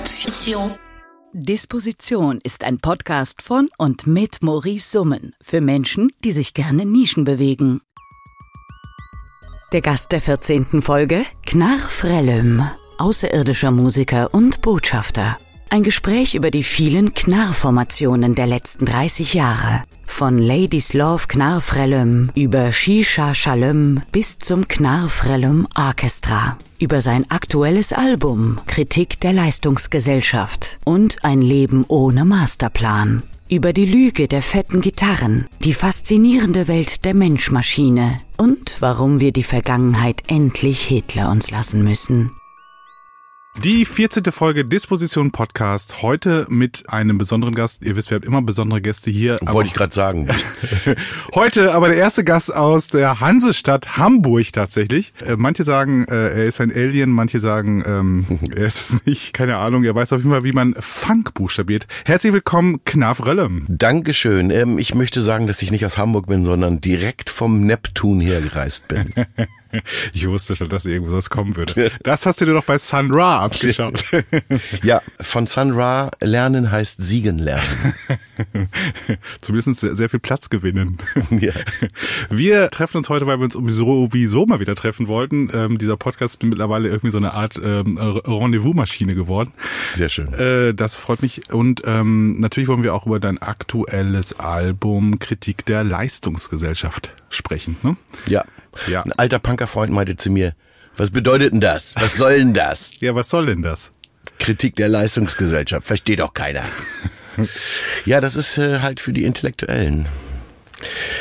Disposition. Disposition ist ein Podcast von und mit Maurice Summen für Menschen, die sich gerne Nischen bewegen. Der Gast der 14. Folge, Knarr Frellüm, außerirdischer Musiker und Botschafter. Ein Gespräch über die vielen Knarr-Formationen der letzten 30 Jahre. Von Ladies Love Knarfrellum über Shisha Shalom bis zum Knarfrellum Orchestra. Über sein aktuelles Album Kritik der Leistungsgesellschaft und ein Leben ohne Masterplan. Über die Lüge der fetten Gitarren, die faszinierende Welt der Menschmaschine und warum wir die Vergangenheit endlich Hitler uns lassen müssen. Die 14. Folge Disposition Podcast. Heute mit einem besonderen Gast. Ihr wisst, wir haben immer besondere Gäste hier. Wollte ich gerade sagen. Heute aber der erste Gast aus der Hansestadt Hamburg tatsächlich. Äh, manche sagen, äh, er ist ein Alien, manche sagen, ähm, er ist es nicht. Keine Ahnung. Er weiß auf jeden Fall, wie man Funk buchstabiert. Herzlich willkommen, Knaf Röllem. Dankeschön. Ähm, ich möchte sagen, dass ich nicht aus Hamburg bin, sondern direkt vom Neptun hergereist bin. Ich wusste schon, dass irgendwas kommen würde. Das hast du dir doch bei Sun Ra abgeschaut. ja, von Sun Ra lernen heißt siegen lernen. Zumindest sehr, sehr viel Platz gewinnen. Ja. Wir treffen uns heute, weil wir uns sowieso mal wieder treffen wollten. Ähm, dieser Podcast ist mittlerweile irgendwie so eine Art ähm, Rendezvous-Maschine geworden. Sehr schön. Äh, das freut mich. Und ähm, natürlich wollen wir auch über dein aktuelles Album Kritik der Leistungsgesellschaft sprechen. Ne? Ja. Ja. Ein alter Punkerfreund meinte zu mir, was bedeutet denn das? Was soll denn das? ja, was soll denn das? Kritik der Leistungsgesellschaft. Versteht doch keiner. ja, das ist äh, halt für die Intellektuellen.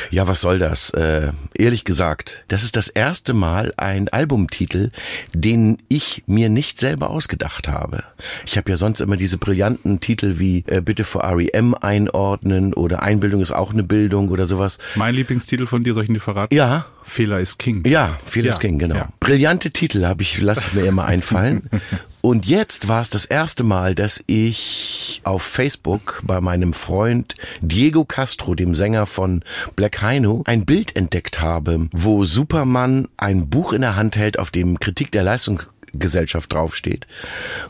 Ja, was soll das? Äh, ehrlich gesagt, das ist das erste Mal ein Albumtitel, den ich mir nicht selber ausgedacht habe. Ich habe ja sonst immer diese brillanten Titel wie äh, Bitte vor REM einordnen oder Einbildung ist auch eine Bildung oder sowas. Mein Lieblingstitel von dir, soll ich ihn dir verraten? Ja. Fehler ist King. Ja, Fehler ja, ist King, genau. Ja. Brillante Titel habe ich, lasse ich mir immer einfallen. Und jetzt war es das erste Mal, dass ich auf Facebook bei meinem Freund Diego Castro, dem Sänger von Black Heino, ein Bild entdeckt habe, wo Superman ein Buch in der Hand hält, auf dem Kritik der Leistung Gesellschaft draufsteht.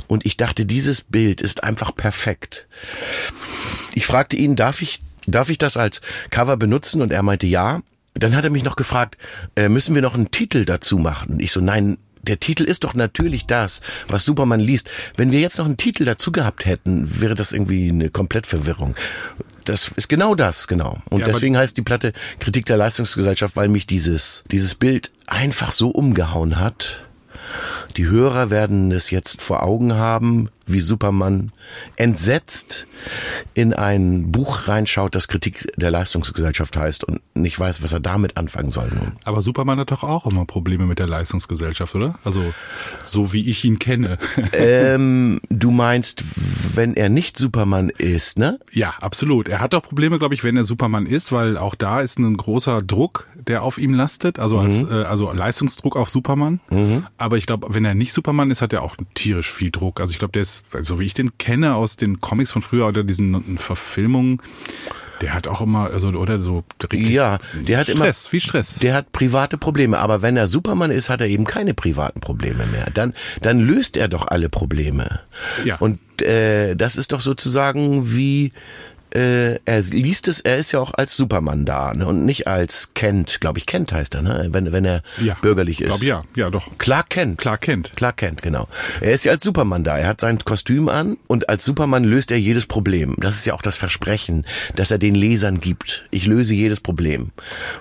Und ich dachte, dieses Bild ist einfach perfekt. Ich fragte ihn, darf ich, darf ich das als Cover benutzen? Und er meinte ja. Dann hat er mich noch gefragt, äh, müssen wir noch einen Titel dazu machen? Ich so, nein, der Titel ist doch natürlich das, was Superman liest. Wenn wir jetzt noch einen Titel dazu gehabt hätten, wäre das irgendwie eine Komplettverwirrung. Das ist genau das, genau. Und ja, deswegen heißt die Platte Kritik der Leistungsgesellschaft, weil mich dieses, dieses Bild einfach so umgehauen hat. Die Hörer werden es jetzt vor Augen haben, wie Superman entsetzt in ein Buch reinschaut, das Kritik der Leistungsgesellschaft heißt und nicht weiß, was er damit anfangen soll nun. Aber Superman hat doch auch immer Probleme mit der Leistungsgesellschaft, oder? Also so wie ich ihn kenne. Ähm, du meinst, wenn er nicht Superman ist, ne? Ja, absolut. Er hat doch Probleme, glaube ich, wenn er Superman ist, weil auch da ist ein großer Druck, der auf ihm lastet, also mhm. als äh, also Leistungsdruck auf Superman. Mhm. Aber ich glaube, wenn er nicht Superman ist, hat er auch tierisch viel Druck. Also ich glaube, der ist, so wie ich den kenne aus den Comics von früher oder diesen Verfilmungen, der hat auch immer, also oder so Ja, der hat Stress, immer wie Stress. Der hat private Probleme, aber wenn er Superman ist, hat er eben keine privaten Probleme mehr. Dann dann löst er doch alle Probleme. Ja. Und äh, das ist doch sozusagen wie äh, er liest es, er ist ja auch als Superman da ne? und nicht als Kent, glaube ich, Kent heißt er, ne? wenn, wenn er ja, bürgerlich ist. Glaub, ja, ja, doch. Clark Kent. Clark Kent. Clark Kent, genau. Er ist ja als Superman da, er hat sein Kostüm an und als Superman löst er jedes Problem. Das ist ja auch das Versprechen, dass er den Lesern gibt. Ich löse jedes Problem.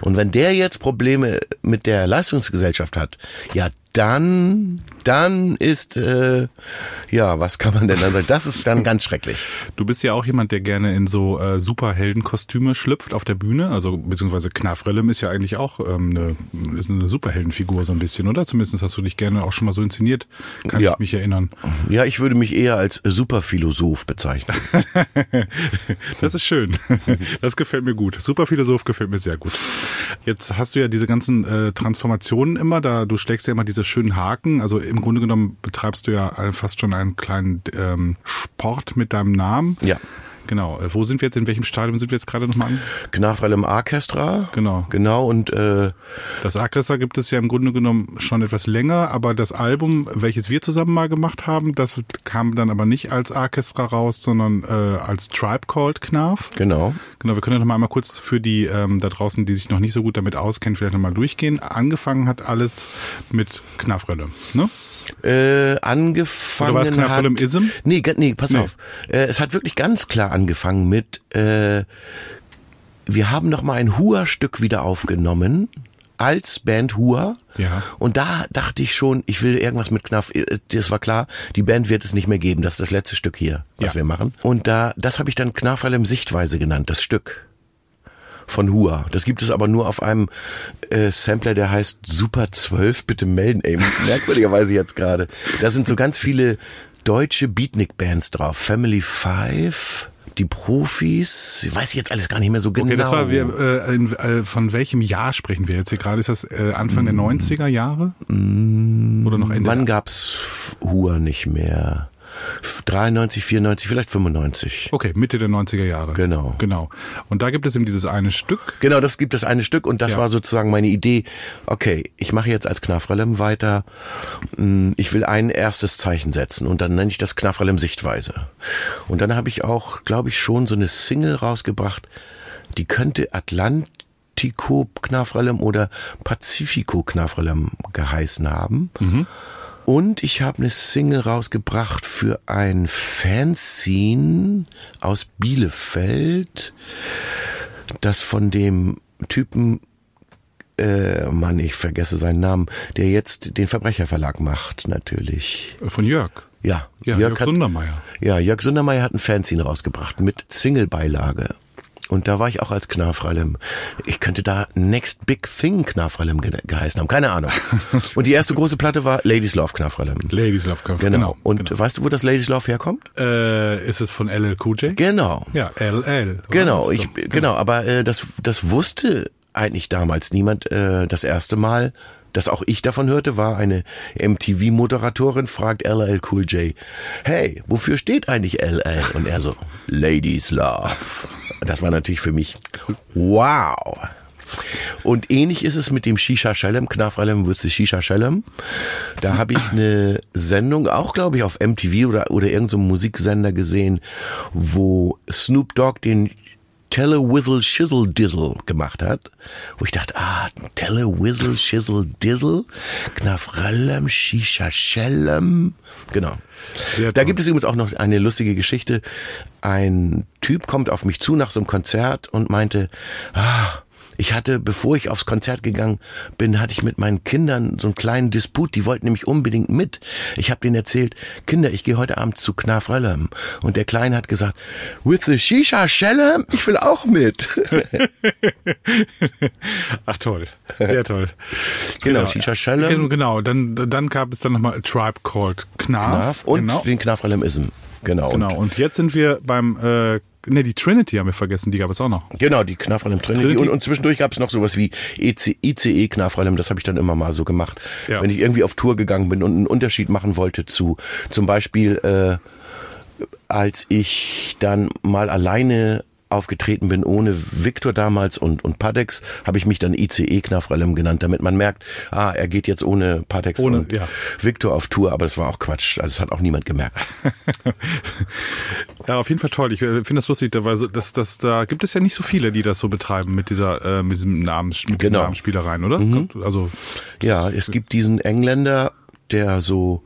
Und wenn der jetzt Probleme mit der Leistungsgesellschaft hat, ja, dann, dann ist, äh, ja, was kann man denn dann sagen? Das ist dann ganz schrecklich. Du bist ja auch jemand, der gerne in so äh, Superheldenkostüme schlüpft auf der Bühne, also beziehungsweise Knafrellem ist ja eigentlich auch ähm, eine, ist eine Superheldenfigur so ein bisschen, oder? Zumindest hast du dich gerne auch schon mal so inszeniert, kann ja. ich mich erinnern. Ja, ich würde mich eher als Superphilosoph bezeichnen. das ist schön. Das gefällt mir gut. Superphilosoph gefällt mir sehr gut. Jetzt hast du ja diese ganzen äh, Transformationen immer, da du schlägst ja immer diese schönen Haken. Also im Grunde genommen betreibst du ja fast schon einen kleinen ähm, Sport mit deinem Namen. Ja. Genau. Äh, wo sind wir jetzt? In welchem Stadium sind wir jetzt gerade nochmal an? Knafrellem Orchestra. Genau. Genau, und äh, Das Orchester gibt es ja im Grunde genommen schon etwas länger, aber das Album, welches wir zusammen mal gemacht haben, das kam dann aber nicht als Orchestra raus, sondern äh, als Tribe Called Knarf. genau. Genau, wir können ja noch mal einmal kurz für die ähm, da draußen, die sich noch nicht so gut damit auskennen, vielleicht noch mal durchgehen. Angefangen hat alles mit Knafrelle, ne? Äh, angefangen Oder war es Knarrfrellem hat... Ism? Nee, nee, pass Nee. auf. Äh, es hat wirklich ganz klar angefangen mit... Äh, wir haben noch mal ein Hua-Stück wieder aufgenommen als Band Hua. Ja. Und da dachte ich schon, ich will irgendwas mit Knaff. äh, Das war klar, die Band wird es nicht mehr geben. Das ist das letzte Stück hier, was Ja. wir machen. Und da, das habe ich dann Knarfallem Sichtweise genannt, das Stück von Hua. Das gibt es aber nur auf einem äh, Sampler, der heißt Super 12. Bitte melden, ey. Merkwürdigerweise jetzt gerade. Da sind so ganz viele deutsche Beatnik-Bands drauf. Family Five, die Profis. Ich weiß jetzt alles gar nicht mehr so genau. Okay, das war wir, äh, in, äh, von welchem Jahr sprechen wir jetzt hier gerade? Ist das äh, Anfang der 90er Jahre? Oder noch Ende? Wann gab's Hua nicht mehr? 93, 94, vielleicht 95. Okay, Mitte der 90er Jahre. Genau. Genau. Und da gibt es eben dieses eine Stück. Genau, das gibt es eine Stück und das Ja. war sozusagen meine Idee. Okay, ich mache jetzt als Knafrallem weiter. Mm, Ich will ein erstes Zeichen setzen und dann nenne ich das Knafrallem Sichtweise. Und dann habe ich auch, glaube ich, schon so eine Single rausgebracht, die könnte Atlantico Knafrallem oder Pacifico Knafrallem geheißen haben. Und ich habe eine Single rausgebracht für ein Fanzine aus Bielefeld, das von dem Typen, äh, Mann, ich vergesse seinen Namen, der jetzt den Verbrecherverlag macht, natürlich. äh, Von Jörg. Ja, Ja, Jörg, hat, Sundermeier. ja, Jörg Sundermeier hat ein Fanzine rausgebracht mit Single-Beilage. Und da war ich auch als Knarfrallem. Ich könnte da Next Big Thing Knarfrallem ge geheißen haben. Keine Ahnung. Und die erste große Platte war Ladies Love Knarfrallem. Ladies Love Cup. Genau. Und genau. weißt du, wo das Ladies Love herkommt? Äh, ist es von LL Cool J? Genau. Ja, LL. Genau, ich, doch- genau, aber äh, das, das wusste eigentlich damals niemand. Äh, das erste Mal, dass auch ich davon hörte, war eine MTV-Moderatorin, fragt LL Cool J, hey, wofür steht eigentlich LL? Und er so, Ladies Love. Das war natürlich für mich, wow. Und ähnlich ist es mit dem Shisha Shalem, Knafralem the Shisha Shalem. Da habe ich eine Sendung, auch glaube ich auf MTV oder, oder irgendeinem so Musiksender gesehen, wo Snoop Dogg den Telewizzle Shizzle Dizzle gemacht hat. Wo ich dachte, ah, Telewizzle Shizzle Dizzle, Knafralem, Shisha Shalem. Genau. Sehr Da toll. gibt es übrigens auch noch eine lustige Geschichte. Ein Typ kommt auf mich zu nach so einem Konzert und meinte, ah, ich hatte, bevor ich aufs Konzert gegangen bin, hatte ich mit meinen Kindern so einen kleinen Disput. Die wollten nämlich unbedingt mit. Ich habe denen erzählt, Kinder, ich gehe heute Abend zu Knafrellem. Und der Kleine hat gesagt, with the Shisha Shellem, ich will auch mit. Ach toll, sehr toll. Genau, Shisha Shellem. Genau, Genau, dann, dann gab es dann nochmal A Tribe Called Knarf. Knaf und genau. den Knafrellem-Ism. Genau. Genau, Und und jetzt sind wir beim, äh, ne, die Trinity haben wir vergessen, die gab es auch noch. Genau, die Knafrallem Trinity. Trinity. Und, und zwischendurch gab es noch sowas wie E EC, ICE Knafrallem, das habe ich dann immer mal so gemacht. Ja. Wenn ich irgendwie auf Tour gegangen bin und einen Unterschied machen wollte zu zum Beispiel, äh, als ich dann mal alleine aufgetreten bin ohne Victor damals und, und Padex, habe ich mich dann ICE Knafrallem genannt, damit man merkt, ah, er geht jetzt ohne Padex Ohne, und ja. Victor auf Tour, aber das war auch Quatsch. Also das hat auch niemand gemerkt. Ja, auf jeden Fall toll. Ich äh, finde das lustig, weil das, das, da gibt es ja nicht so viele, die das so betreiben mit dieser, äh, mit diesem Namens, mit Genau. Namensspielereien, oder? Also, Ja, es gibt diesen Engländer, der so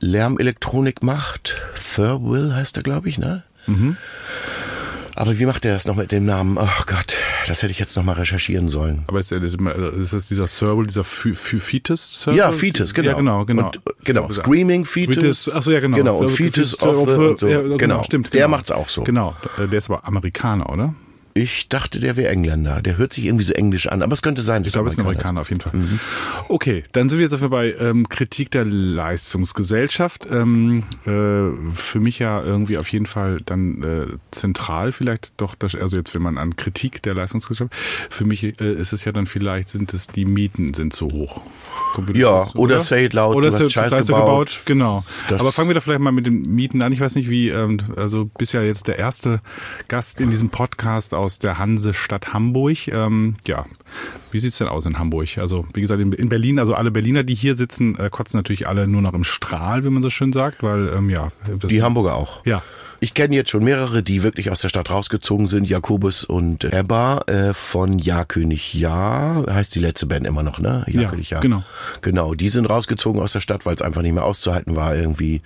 Lärmelektronik macht. Thurwill heißt er, glaube ich, ne? Aber wie macht er das noch mit dem Namen? Ach Gott, das hätte ich jetzt noch mal recherchieren sollen. aber ist, ist, ist das dieser Serval, dieser Fe- Fetus? Serval? Ja, Fetus, genau. Ja, genau, genau. Und, genau, Screaming Fetus. Fetus, ach so, ja, genau. Genau, und Fetus Fetus of the, so. ja, genau, stimmt. Der genau. macht's auch so. Genau, äh, der ist aber Amerikaner, oder? Ich dachte, der wäre Engländer. Der hört sich irgendwie so englisch an, aber es könnte sein. Ich glaube, es ist ein Amerikaner auf jeden Fall. Mhm. Okay, dann sind wir jetzt dafür bei ähm, Kritik der Leistungsgesellschaft. Ähm, äh, für mich ja irgendwie auf jeden Fall dann äh, zentral vielleicht doch, das, also jetzt wenn man an Kritik der Leistungsgesellschaft, für mich äh, ist es ja dann vielleicht, sind es die Mieten sind zu hoch. Ja, das, oder, oder say it loud, oder du hast Scheiß gebaut. gebaut. Genau. Das aber fangen wir da vielleicht mal mit den Mieten an. Ich weiß nicht, wie, ähm, also bist ja jetzt der erste Gast in diesem Podcast aus aus der Hansestadt Hamburg. Ähm, ja, wie sieht's denn aus in Hamburg? Also wie gesagt, in, in Berlin, also alle Berliner, die hier sitzen, äh, kotzen natürlich alle nur noch im Strahl, wie man so schön sagt, weil ähm, ja. die Hamburger auch. Ja. Ich kenne jetzt schon mehrere, die wirklich aus der Stadt rausgezogen sind. Jakobus und Ebba äh, von Ja König Ja, heißt die letzte Band immer noch, ne? Ja, ja König Ja. Genau. Genau, die sind rausgezogen aus der Stadt, weil es einfach nicht mehr auszuhalten war irgendwie.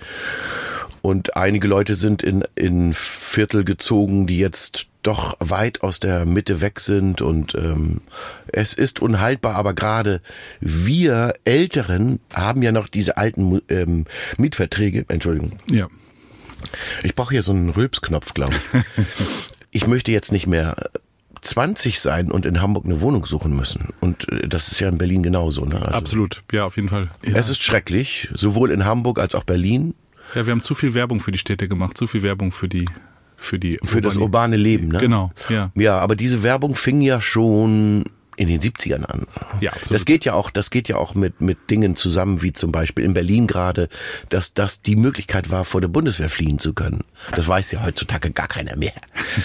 Und einige Leute sind in, in Viertel gezogen, die jetzt doch weit aus der Mitte weg sind und ähm, es ist unhaltbar, aber gerade wir Älteren haben ja noch diese alten ähm, Mietverträge, Entschuldigung. Ja. Ich brauche hier so einen Rülpsknopf, glaube ich. ich möchte jetzt nicht mehr 20 sein und in Hamburg eine Wohnung suchen müssen. Und äh, das ist ja in Berlin genauso. Ne? Also Absolut, ja, auf jeden Fall. Ja. Es ist schrecklich, sowohl in Hamburg als auch Berlin. Ja, wir haben zu viel Werbung für die Städte gemacht, zu viel Werbung für die für die für das urbane Leben, ne? Genau, ja. Ja, aber diese Werbung fing ja schon in den 70ern an. Ja, absolut. Das geht ja auch, das geht ja auch mit, mit Dingen zusammen, wie zum Beispiel in Berlin gerade, dass das die Möglichkeit war, vor der Bundeswehr fliehen zu können. Das weiß ja heutzutage gar keiner mehr.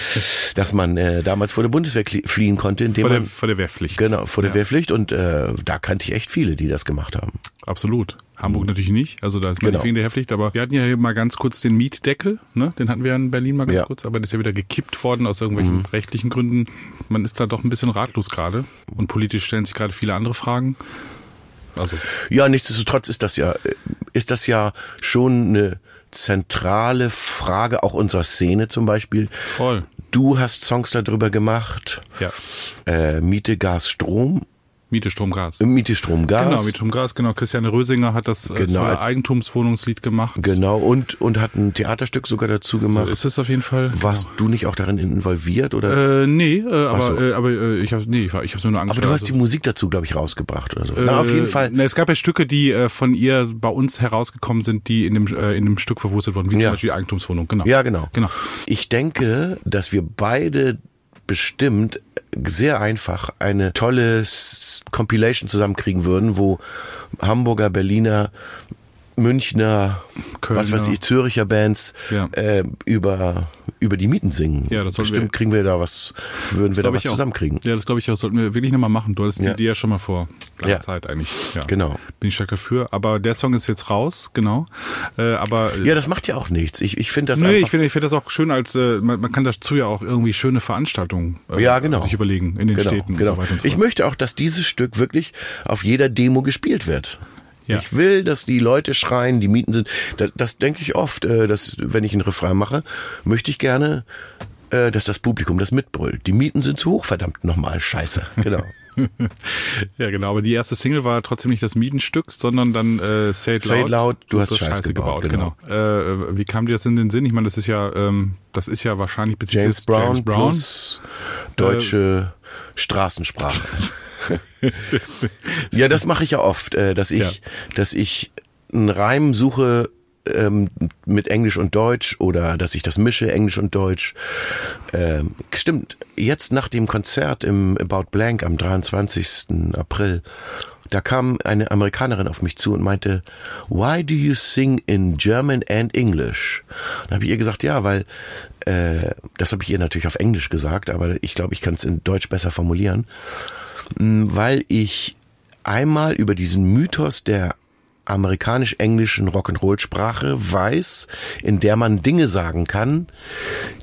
dass man äh, damals vor der Bundeswehr fliehen konnte, indem vor der, man, vor der Wehrpflicht. Genau, vor der ja. Wehrpflicht und äh, da kannte ich echt viele, die das gemacht haben. Absolut. Hamburg natürlich nicht, also da ist man genau. wegen der Wehrpflicht, aber wir hatten ja hier mal ganz kurz den Mietdeckel, ne? den hatten wir in Berlin mal ganz ja. kurz, aber das ist ja wieder gekippt worden aus irgendwelchen mhm. rechtlichen Gründen. Man ist da doch ein bisschen ratlos gerade und politisch stellen sich gerade viele andere Fragen. Also. Ja, nichtsdestotrotz ist das ja, ist das ja schon eine zentrale Frage auch unserer Szene zum Beispiel. Voll. Du hast Songs darüber gemacht. Ja. Äh, Miete, Gas, Strom. Miete, Strom, Gas. Miete, Strom, Gas. Genau, Miete, Strom, Gas, genau. Christiane Rösinger hat das äh, genau, äh, Eigentumswohnungslied gemacht. Genau, und, und hat ein Theaterstück sogar dazu gemacht. So ist es auf jeden Fall. Warst genau. du nicht auch darin involviert, oder? Äh, nee, äh, aber, so. äh, aber äh, ich habe nee, ich, ich hab's nur angeschaut. Aber du hast also. die Musik dazu, glaube ich, rausgebracht oder so. Äh, Na, auf jeden Fall. Na, es gab ja Stücke, die äh, von ihr bei uns herausgekommen sind, die in dem, äh, in dem Stück verwurstet wurden, wie ja. zum Beispiel die Eigentumswohnung, genau. Ja, genau. genau. Ich denke, dass wir beide bestimmt sehr einfach eine tolle Compilation zusammenkriegen würden, wo Hamburger, Berliner, Münchner, Kölner. was weiß ich, Züricher Bands ja. äh, über über die Mieten singen. Ja, das Bestimmt wir, kriegen wir da was, würden wir da was zusammenkriegen. Ja, das glaube ich auch. Sollten wir wirklich nochmal machen. Du hattest ja. die ja schon mal vor langer ja. Zeit eigentlich. Ja. Genau. Bin ich stark dafür. Aber der Song ist jetzt raus, genau. Äh, aber ja, das macht ja auch nichts. Ich, ich finde das. Nee, ich finde ich finde das auch schön als äh, man, man kann dazu ja auch irgendwie schöne Veranstaltungen äh, ja, genau. sich überlegen in den genau, Städten genau. und so weiter und so Ich möchte auch, dass dieses Stück wirklich auf jeder Demo gespielt wird. Ja. Ich will, dass die Leute schreien, die Mieten sind. Das, das denke ich oft, äh, dass wenn ich einen Refrain mache, möchte ich gerne, äh, dass das Publikum das mitbrüllt. Die Mieten sind zu hoch, verdammt nochmal, scheiße. Genau. ja, genau. Aber die erste Single war trotzdem nicht das Mietenstück, sondern dann äh, Say It Loud. Say It Loud, du hast Scheiße, Scheiße gebaut. gebaut genau. genau. Äh, wie kam dir das in den Sinn? Ich meine, das ist ja, ähm, das ist ja wahrscheinlich James Brown, James Brown plus deutsche äh, Straßensprache. ja, das mache ich ja oft, äh, dass ich, ja. dass ich einen Reim suche ähm, mit Englisch und Deutsch oder dass ich das mische, Englisch und Deutsch. Ähm, stimmt, jetzt nach dem Konzert im About Blank am 23. April, da kam eine Amerikanerin auf mich zu und meinte, Why do you sing in German and English? Dann habe ich ihr gesagt, ja, weil äh, das habe ich ihr natürlich auf Englisch gesagt, aber ich glaube, ich kann es in Deutsch besser formulieren weil ich einmal über diesen Mythos der amerikanisch-englischen Rock'n'Roll-Sprache weiß, in der man Dinge sagen kann,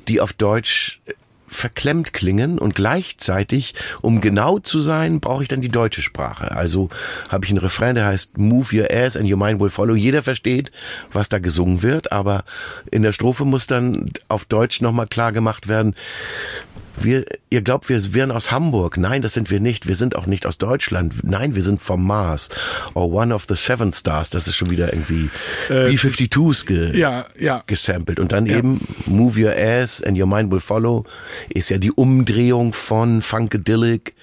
die auf Deutsch verklemmt klingen und gleichzeitig, um genau zu sein, brauche ich dann die deutsche Sprache. Also habe ich einen Refrain, der heißt Move your ass and your mind will follow. Jeder versteht, was da gesungen wird, aber in der Strophe muss dann auf Deutsch nochmal klar gemacht werden, wir, ihr glaubt, wir wären aus Hamburg. Nein, das sind wir nicht. Wir sind auch nicht aus Deutschland. Nein, wir sind vom Mars. Or One of the Seven Stars. Das ist schon wieder irgendwie äh, B-52s ge ja, ja. gesampelt. Und dann ja. eben Move Your Ass and Your Mind Will Follow ist ja die Umdrehung von Funkadelic.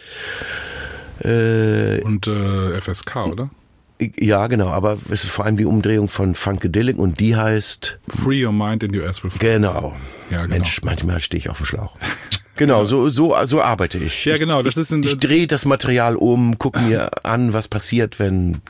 Äh, Und äh, FSK, oder? Ja, genau, aber es ist vor allem die Umdrehung von Funkadelic und die heißt Free Your Mind in Your Ass Will Follow. Genau. Ja, genau. Mensch, manchmal stehe ich auf dem Schlauch. Genau, so, so, so arbeite ich. Ja, genau, das ich, ist ein, Ich drehe das Material um, gucke mir an, was passiert, wenn,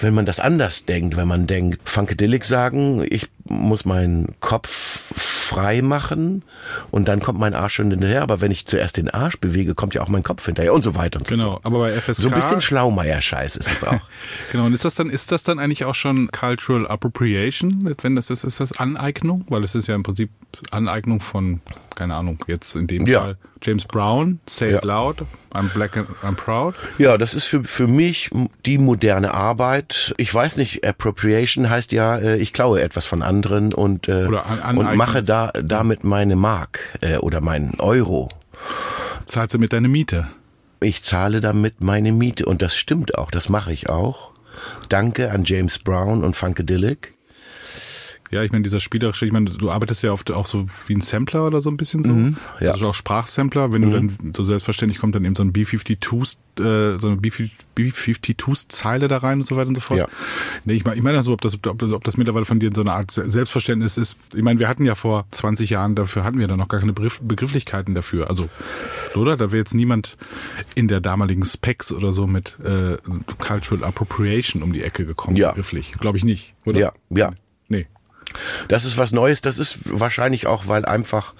wenn man das anders denkt, wenn man denkt, Funkadelic sagen, ich muss meinen Kopf frei machen und dann kommt mein Arsch schon hinterher, aber wenn ich zuerst den Arsch bewege, kommt ja auch mein Kopf hinterher und so weiter und so Genau, aber bei FSK so ein bisschen Schlaumeier-Scheiß ist es auch. genau, und ist das dann ist das dann eigentlich auch schon Cultural Appropriation, wenn das ist ist das Aneignung, weil es ist ja im Prinzip Aneignung von keine Ahnung, jetzt in dem ja. Fall James Brown, Say ja. It Loud, I'm Black and I'm Proud. Ja, das ist für, für mich die moderne Arbeit. Ich weiß nicht, Appropriation heißt ja, äh, ich klaue etwas von anderen und, äh, an, und mache da damit meine Mark äh, oder meinen Euro. Zahlst du mit deiner Miete? Ich zahle damit meine Miete und das stimmt auch, das mache ich auch. Danke an James Brown und Funkadelic. Ja, ich meine, dieser spielerische, ich meine, du arbeitest ja oft auch so wie ein Sampler oder so ein bisschen so. Mhm, ja. Also auch Sprachsampler, wenn mhm. du dann so selbstverständlich kommt dann eben so ein B52, äh, so eine B52-Zeile da rein und so weiter und so fort. Ja. Nee, ich meine, ich meine also, ob das, ob das, ob das mittlerweile von dir so eine Art Selbstverständnis ist. Ich meine, wir hatten ja vor 20 Jahren, dafür hatten wir dann noch gar keine Begrifflichkeiten dafür. Also, oder? Da wäre jetzt niemand in der damaligen Specs oder so mit äh, Cultural Appropriation um die Ecke gekommen, ja. begrifflich. Glaube ich nicht, oder? Ja, ja. Nee. Das ist was Neues. Das ist wahrscheinlich auch, weil einfach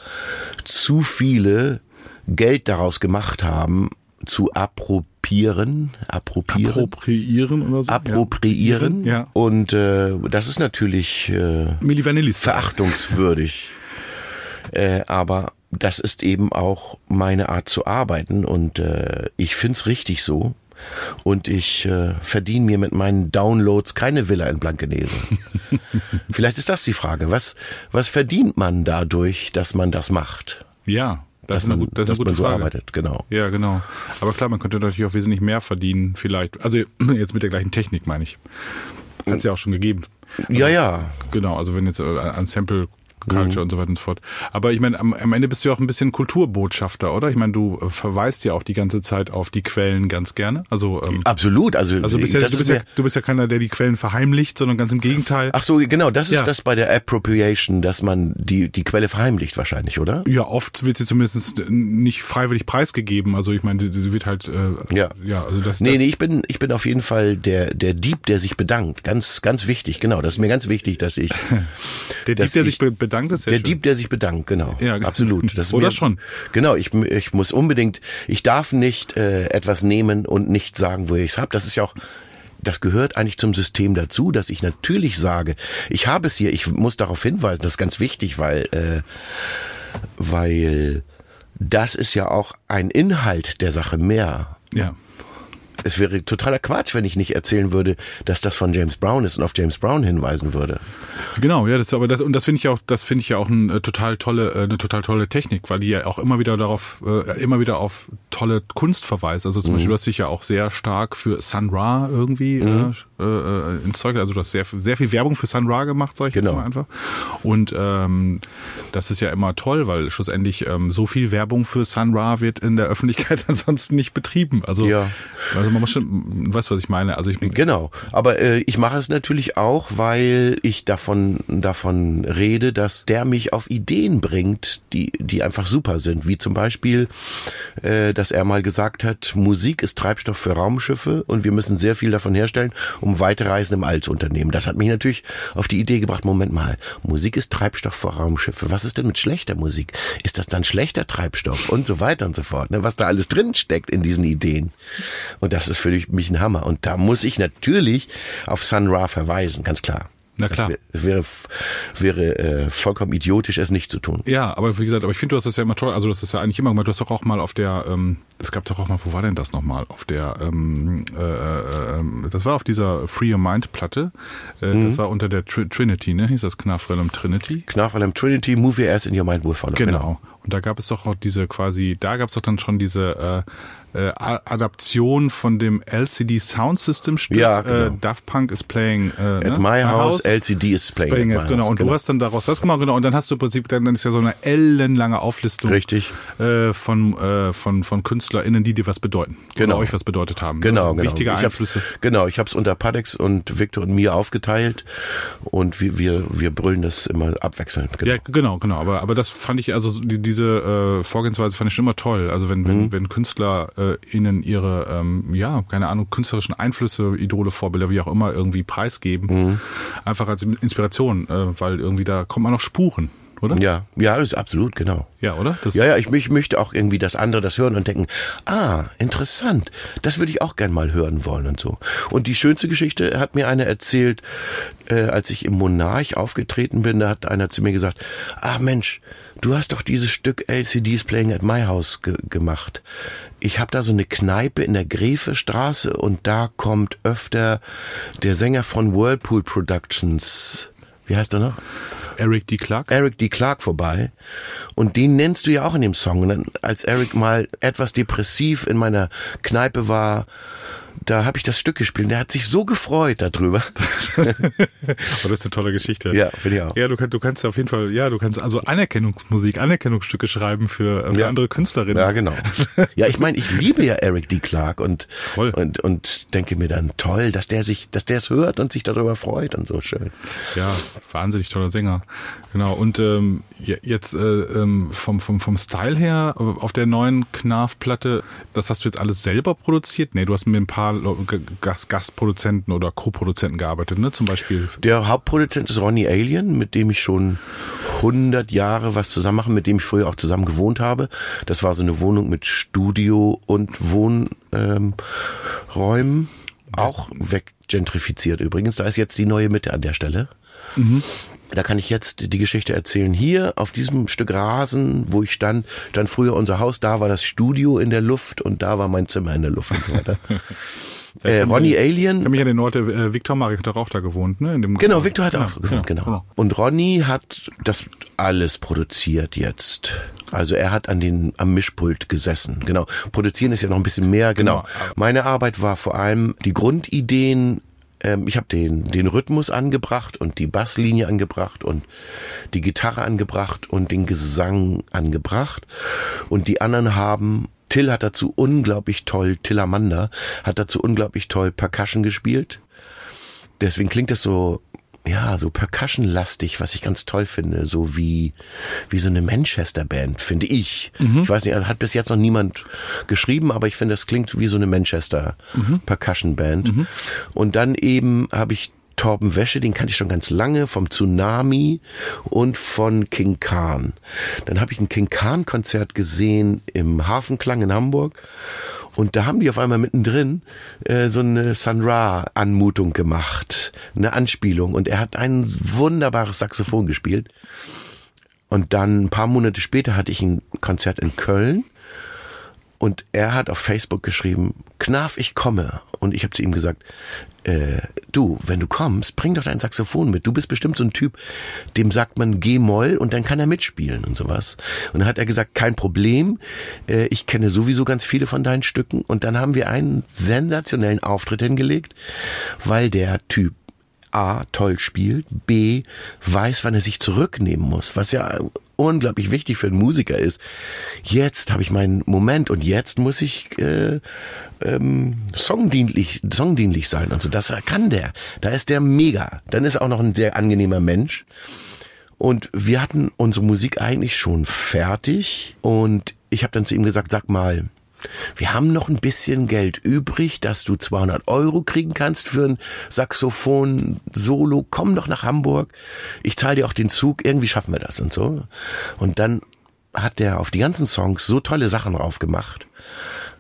zu viele Geld daraus gemacht haben, zu appropriieren, appropriieren, appropriieren oder so. Appropriieren. Ja. Und äh, das ist natürlich äh, verachtungswürdig. äh, aber das ist eben auch meine Art zu arbeiten und äh, ich find's richtig so und ich äh, verdiene mir mit meinen Downloads keine Villa in Blankenese. Vielleicht ist das die Frage. Was, was verdient man dadurch, dass man das macht? Ja, das dass ist eine, man, das ist eine gute man so Frage. arbeitet, genau. Ja, genau. Aber klar, man könnte natürlich auch wesentlich mehr verdienen, vielleicht. Also jetzt mit der gleichen Technik, meine ich. Hat es ja auch schon gegeben. Also, ja, ja. Genau, also wenn jetzt äh, ein Sample Culture mhm. und so weiter und so fort. Aber ich meine, am, am, Ende bist du ja auch ein bisschen Kulturbotschafter, oder? Ich meine, du verweist ja auch die ganze Zeit auf die Quellen ganz gerne. Also ähm, absolut. Also, also bist ja, du, bist ja, du bist ja keiner, der die Quellen verheimlicht, sondern ganz im Gegenteil. Ach so, genau. Das ist ja. das bei der Appropriation, dass man die die Quelle verheimlicht, wahrscheinlich, oder? Ja, oft wird sie zumindest nicht freiwillig preisgegeben. Also ich meine, sie wird halt äh, ja ja. Also das. Nee, das nee, ich bin ich bin auf jeden Fall der der Dieb, der sich bedankt. Ganz ganz wichtig. Genau, das ist mir ganz wichtig, dass ich der Dieb, der sich bedankt bedankt ist ja Der schön. Dieb, der sich bedankt, genau. Ja, absolut. Das Oder mir, schon. Genau, ich, ich muss unbedingt, ich darf nicht äh, etwas nehmen und nicht sagen, wo ich es habe. Das ist ja auch das gehört eigentlich zum System dazu, dass ich natürlich sage, ich habe es hier, ich muss darauf hinweisen, das ist ganz wichtig, weil, äh, weil das ist ja auch ein Inhalt der Sache mehr. Ja es wäre totaler Quatsch, wenn ich nicht erzählen würde, dass das von James Brown ist und auf James Brown hinweisen würde. Genau, ja, das, aber das und das finde ich auch, das finde ich ja auch eine total tolle, äh, eine total tolle Technik, weil die ja auch immer wieder darauf, äh, immer wieder auf tolle Kunst verweist. Also zum mhm. Beispiel, du hast dich ja auch sehr stark für Sun Ra irgendwie mhm. äh, äh, ins Zeug, also du hast sehr, sehr viel Werbung für Sun Ra gemacht, sag ich genau. jetzt mal einfach. Und ähm, das ist ja immer toll, weil schlussendlich ähm, so viel Werbung für Sun Ra wird in der Öffentlichkeit ansonsten nicht betrieben. Also, ja. also man muss schon, weißt was ich meine? Also ich genau, aber äh, ich mache es natürlich auch, weil ich davon davon rede, dass der mich auf Ideen bringt, die die einfach super sind, wie zum Beispiel, äh, dass er mal gesagt hat, Musik ist Treibstoff für Raumschiffe und wir müssen sehr viel davon herstellen, um Weiterreisen im All zu unternehmen. Das hat mich natürlich auf die Idee gebracht, Moment mal, Musik ist Treibstoff für Raumschiffe. Was ist denn mit schlechter Musik? Ist das dann schlechter Treibstoff und so weiter und so fort? Ne? Was da alles drin steckt in diesen Ideen. Und das ist für mich ein Hammer. Und da muss ich natürlich auf Sun Ra verweisen, ganz klar. Na klar. Es wäre, wäre äh, vollkommen idiotisch, es nicht zu tun. Ja, aber wie gesagt, aber ich finde, du hast das ja immer toll, also das ist ja eigentlich immer gemacht. Du hast doch auch mal auf der, ähm, es gab doch auch mal, wo war denn das nochmal? Auf der, ähm, äh, äh, ähm, das war auf dieser Free Your Mind Platte. Äh, mhm. Das war unter der Tr Trinity, ne? Hieß das Knarfrellum Trinity? Knarfrellum Trinity, Move Your Ass in Your Mind Will Follow. Genau. genau. Und da gab es doch auch diese quasi, da gab es doch dann schon diese äh, äh, Adaption von dem LCD Sound System Stück. Ja, genau. äh, Daft Punk is playing äh, At ne? my house, LCD is playing. Playing at my genau. house. Und du hast dann daraus das gemacht, genau. Und dann hast du im Prinzip, dann, dann ist ja so eine ellenlange Auflistung Richtig. Äh, von, äh, von, von KünstlerInnen, die dir was bedeuten. Genau. Oder euch was bedeutet haben. Genau, ne? genau. Wichtige Ich hab- Einflüsse. Genau, ich habe es unter Padex und Victor und mir aufgeteilt und wir, wir, wir brüllen das immer abwechselnd. Genau. Ja, genau, genau. Aber, aber das fand ich, also die, diese äh, Vorgehensweise fand ich schon immer toll. Also wenn, Mhm. wenn, wenn Künstler äh, ihnen ihre, ähm, ja, keine Ahnung, künstlerischen Einflüsse, Idole, Vorbilder, wie auch immer, irgendwie preisgeben, Mhm. einfach als Inspiration, äh, weil irgendwie da kommt man auf Spuren, oder? Ja, ja, ist absolut, genau. Ja, oder? Das, Ja, ja, ich, ich möchte auch irgendwie, dass andere das hören und denken, ah, interessant, das würde ich auch gern mal hören wollen und so. Und die schönste Geschichte hat mir einer erzählt, äh, als ich im Monarch aufgetreten bin, da hat einer zu mir gesagt, ah Mensch, du hast doch dieses Stück LCDs Playing at My House ge gemacht. Ich habe da so eine Kneipe in der Grefestraße und da kommt öfter der Sänger von Whirlpool Productions. Wie heißt er noch? Eric D. Clark. Eric D. Clark vorbei. Und den nennst du ja auch in dem Song. Und als Eric mal etwas depressiv in meiner Kneipe war, da habe ich das Stück gespielt. Und der hat sich so gefreut darüber. Oh, das ist eine tolle Geschichte. Ja, finde ich auch. Ja, du, kannst- du kannst auf jeden Fall, ja, du kannst also Anerkennungsmusik, Anerkennungsstücke schreiben für, äh, für Ja. andere Künstlerinnen. Ja, genau. Ja, ich meine, ich liebe ja Eric D. Clark und, Voll. und, und denke mir dann, toll, dass der sich, dass der es hört und sich darüber freut und so schön. Ja, wahnsinnig toller Sänger. Genau. Und ähm, je- jetzt äh, ähm, vom, vom, vom Style her, äh, auf der neuen Knarf-Platte, das hast du jetzt alles selber produziert? Nee, du hast mit ein paar G- Gast, Gastproduzenten oder Co-Produzenten gearbeitet, ne? Zum Beispiel. Der Hauptproduzent ist Ronnie Alien, mit dem ich schon 100 Jahre was zusammen mache, mit dem ich früher auch zusammen gewohnt habe. Das war so eine Wohnung mit Studio und Wohnräumen, ähm, auch weggentrifiziert übrigens. Da ist jetzt die neue Mitte an der Stelle. Da kann ich jetzt die Geschichte erzählen. Hier auf diesem Stück Rasen, wo ich stand, stand früher unser Haus, da war das Studio in der Luft und da war mein Zimmer in der Luft und so weiter. äh, Ronnie Ich Alien, habe mich an den Ort, äh, Victor Marek hat auch da gewohnt, ne? In dem Genau, Victor hat Ja, auch gewohnt, ja, genau. Und Ronny hat das alles produziert jetzt. Also er hat an den am Mischpult gesessen. Genau. Produzieren ist ja noch ein bisschen mehr. Genau. Genau. Meine Arbeit war vor allem die Grundideen. Ähm, ich habe den den Rhythmus angebracht und die Basslinie angebracht und die Gitarre angebracht und den Gesang angebracht. Und die anderen haben Till hat dazu unglaublich toll, Till Amanda hat dazu unglaublich toll Percussion gespielt deswegen klingt es so, ja, so percussion-lastig, was ich ganz toll finde, so wie, wie so eine Manchester-Band, finde ich. Ich weiß nicht, hat bis jetzt noch niemand geschrieben, aber ich finde, es klingt wie so eine Manchester-Percussion-Band. Und dann eben habe ich Torben Wäsche, den kannte ich schon ganz lange, vom Tsunami und von King Khan. Dann habe ich ein King Khan Konzert gesehen im Hafenklang in Hamburg und da haben die auf einmal mittendrin äh, so eine Sun Ra Anmutung gemacht, eine Anspielung und er hat ein wunderbares Saxophon gespielt. Und dann ein paar Monate später hatte ich ein Konzert in Köln und er hat auf Facebook geschrieben, Knarf, ich komme. Und ich habe zu ihm gesagt, äh, du, wenn du kommst, bring doch dein Saxophon mit. Du bist bestimmt so ein Typ, dem sagt man G-Moll und dann kann er mitspielen und sowas. Und dann hat er gesagt, kein Problem, äh, ich kenne sowieso ganz viele von deinen Stücken. Und dann haben wir einen sensationellen Auftritt hingelegt, weil der Typ A toll spielt, B weiß, wann er sich zurücknehmen muss, was ja unglaublich wichtig für einen Musiker ist. Jetzt habe ich meinen Moment und jetzt muss ich äh, ähm, songdienlich, songdienlich sein und so. Das kann der. Da ist der mega. Dann ist er auch noch ein sehr angenehmer Mensch. Und wir hatten unsere Musik eigentlich schon fertig und ich habe dann zu ihm gesagt, sag mal, wir haben noch ein bisschen Geld übrig, dass du 200 Euro kriegen kannst für ein Saxophon-Solo. Komm doch nach Hamburg. Ich zahle dir auch den Zug. Irgendwie schaffen wir das und so. Und dann hat der auf die ganzen Songs so tolle Sachen drauf gemacht.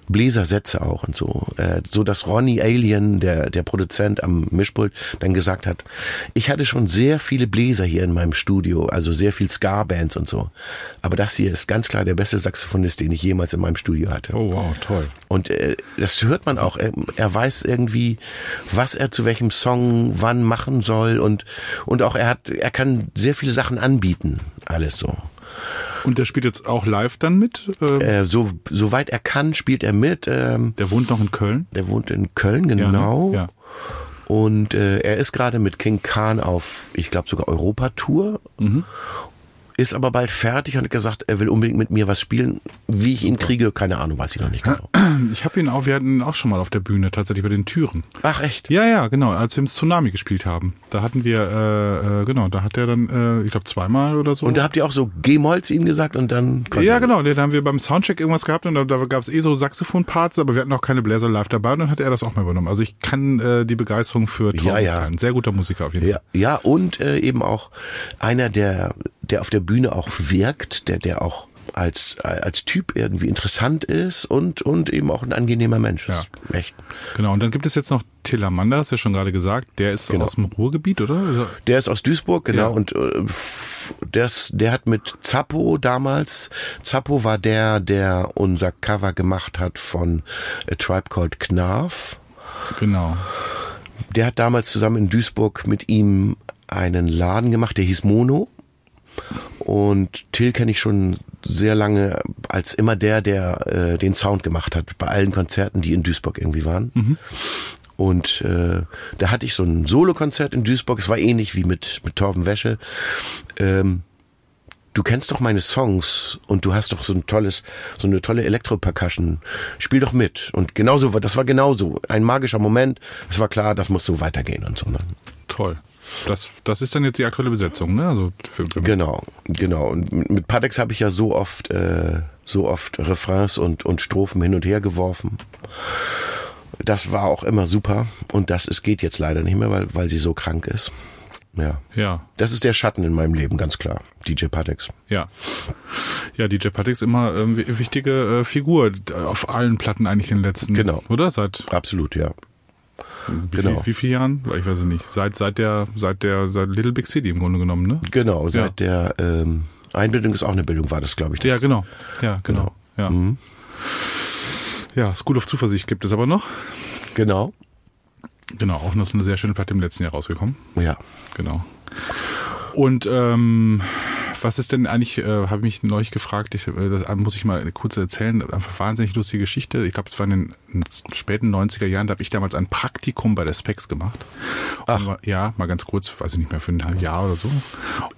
Bläsersätze auch und so, äh, so dass Ronnie Alien, der der Produzent am Mischpult, dann gesagt hat, ich hatte schon sehr viele Bläser hier in meinem Studio, also sehr viel Ska-Bands und so, aber das hier ist ganz klar der beste Saxophonist, den ich jemals in meinem Studio hatte. Oh, wow, toll. Und äh, das hört man auch. Er, er weiß irgendwie, was er zu welchem Song wann machen soll und und auch er hat, er kann sehr viele Sachen anbieten, alles so. Und der spielt jetzt auch live dann mit? Ähm äh, so, soweit er kann, spielt er mit. Ähm, der wohnt noch in Köln? Der wohnt in Köln, genau. Ja, ne? ja. Und äh, er ist gerade mit King Khan auf, ich glaube sogar Europatour. Mhm ist aber bald fertig und hat gesagt, er will unbedingt mit mir was spielen. Wie ich ihn kriege, keine Ahnung, weiß ich noch nicht genau. Ich habe ihn auch, wir hatten ihn auch schon mal auf der Bühne, tatsächlich bei den Türen. Ach echt? Ja, ja, genau, als wir im Tsunami gespielt haben. Da hatten wir, äh, äh, genau, da hat er dann, äh, ich glaube, zweimal oder so. Und da habt ihr auch so G-Molz ihm gesagt und dann... Ja, genau, da haben wir beim Soundcheck irgendwas gehabt und da, da gab es eh so Saxophon-Parts, aber wir hatten auch keine Bläser live dabei und dann hat er das auch mal übernommen. Also ich kann äh, die Begeisterung für Tom ja, ja. Sehr guter Musiker auf jeden Fall. Ja, ja und äh, eben auch einer, der, der auf der Bühne auch wirkt, der, der auch als, als Typ irgendwie interessant ist und, und eben auch ein angenehmer Mensch ist. Ja. Echt. Genau, und dann gibt es jetzt noch Tillermander, hast du ja schon gerade gesagt, der ist genau. aus dem Ruhrgebiet, oder? Also der ist aus Duisburg, genau, ja. und äh, der, ist, der hat mit Zappo damals, Zappo war der, der unser Cover gemacht hat von A Tribe Called Knarf. Genau. Der hat damals zusammen in Duisburg mit ihm einen Laden gemacht, der hieß Mono. Und Till kenne ich schon sehr lange als immer der, der äh, den Sound gemacht hat bei allen Konzerten, die in Duisburg irgendwie waren. Mhm. Und äh, da hatte ich so ein Solokonzert in Duisburg. Es war ähnlich wie mit mit Torben Wäsche. Ähm, du kennst doch meine Songs und du hast doch so ein tolles, so eine tolle Elektro-Percussion. Spiel doch mit. Und genauso, das war genauso. Ein magischer Moment. Es war klar, das muss so weitergehen und so. Ne? Toll. Das, das ist dann jetzt die aktuelle Besetzung, ne? Also genau, genau. Und mit Padex habe ich ja so oft, äh, so oft Refrains und, und Strophen hin und her geworfen. Das war auch immer super. Und das es geht jetzt leider nicht mehr, weil, weil sie so krank ist. Ja. Ja. Das ist der Schatten in meinem Leben, ganz klar. DJ Patex. Ja. Ja, DJ Patex immer ähm, wichtige äh, Figur auf allen Platten eigentlich in den letzten. Genau. Oder? Seit. Absolut, ja. Wie, genau. Wie, wie viele Jahren? Ich weiß es nicht. Seit, seit der, seit der, seit Little Big City im Grunde genommen, ne? Genau, seit ja. der ähm, Einbildung ist auch eine Bildung, war das, glaube ich. Das ja, genau. Ja, genau. genau. Ja. Mhm. ja, School of Zuversicht gibt es aber noch. Genau. Genau, auch noch eine sehr schöne Platte im letzten Jahr rausgekommen. Ja. Genau. Und ähm, was ist denn eigentlich, äh, habe ich mich neulich gefragt, ich, äh, das muss ich mal kurz erzählen, einfach wahnsinnig lustige Geschichte. Ich glaube, es war in den, späten 90er Jahren, da habe ich damals ein Praktikum bei der Specs gemacht. Ach. War, ja, mal ganz kurz, weiß ich nicht mehr, für ein Jahr oder so.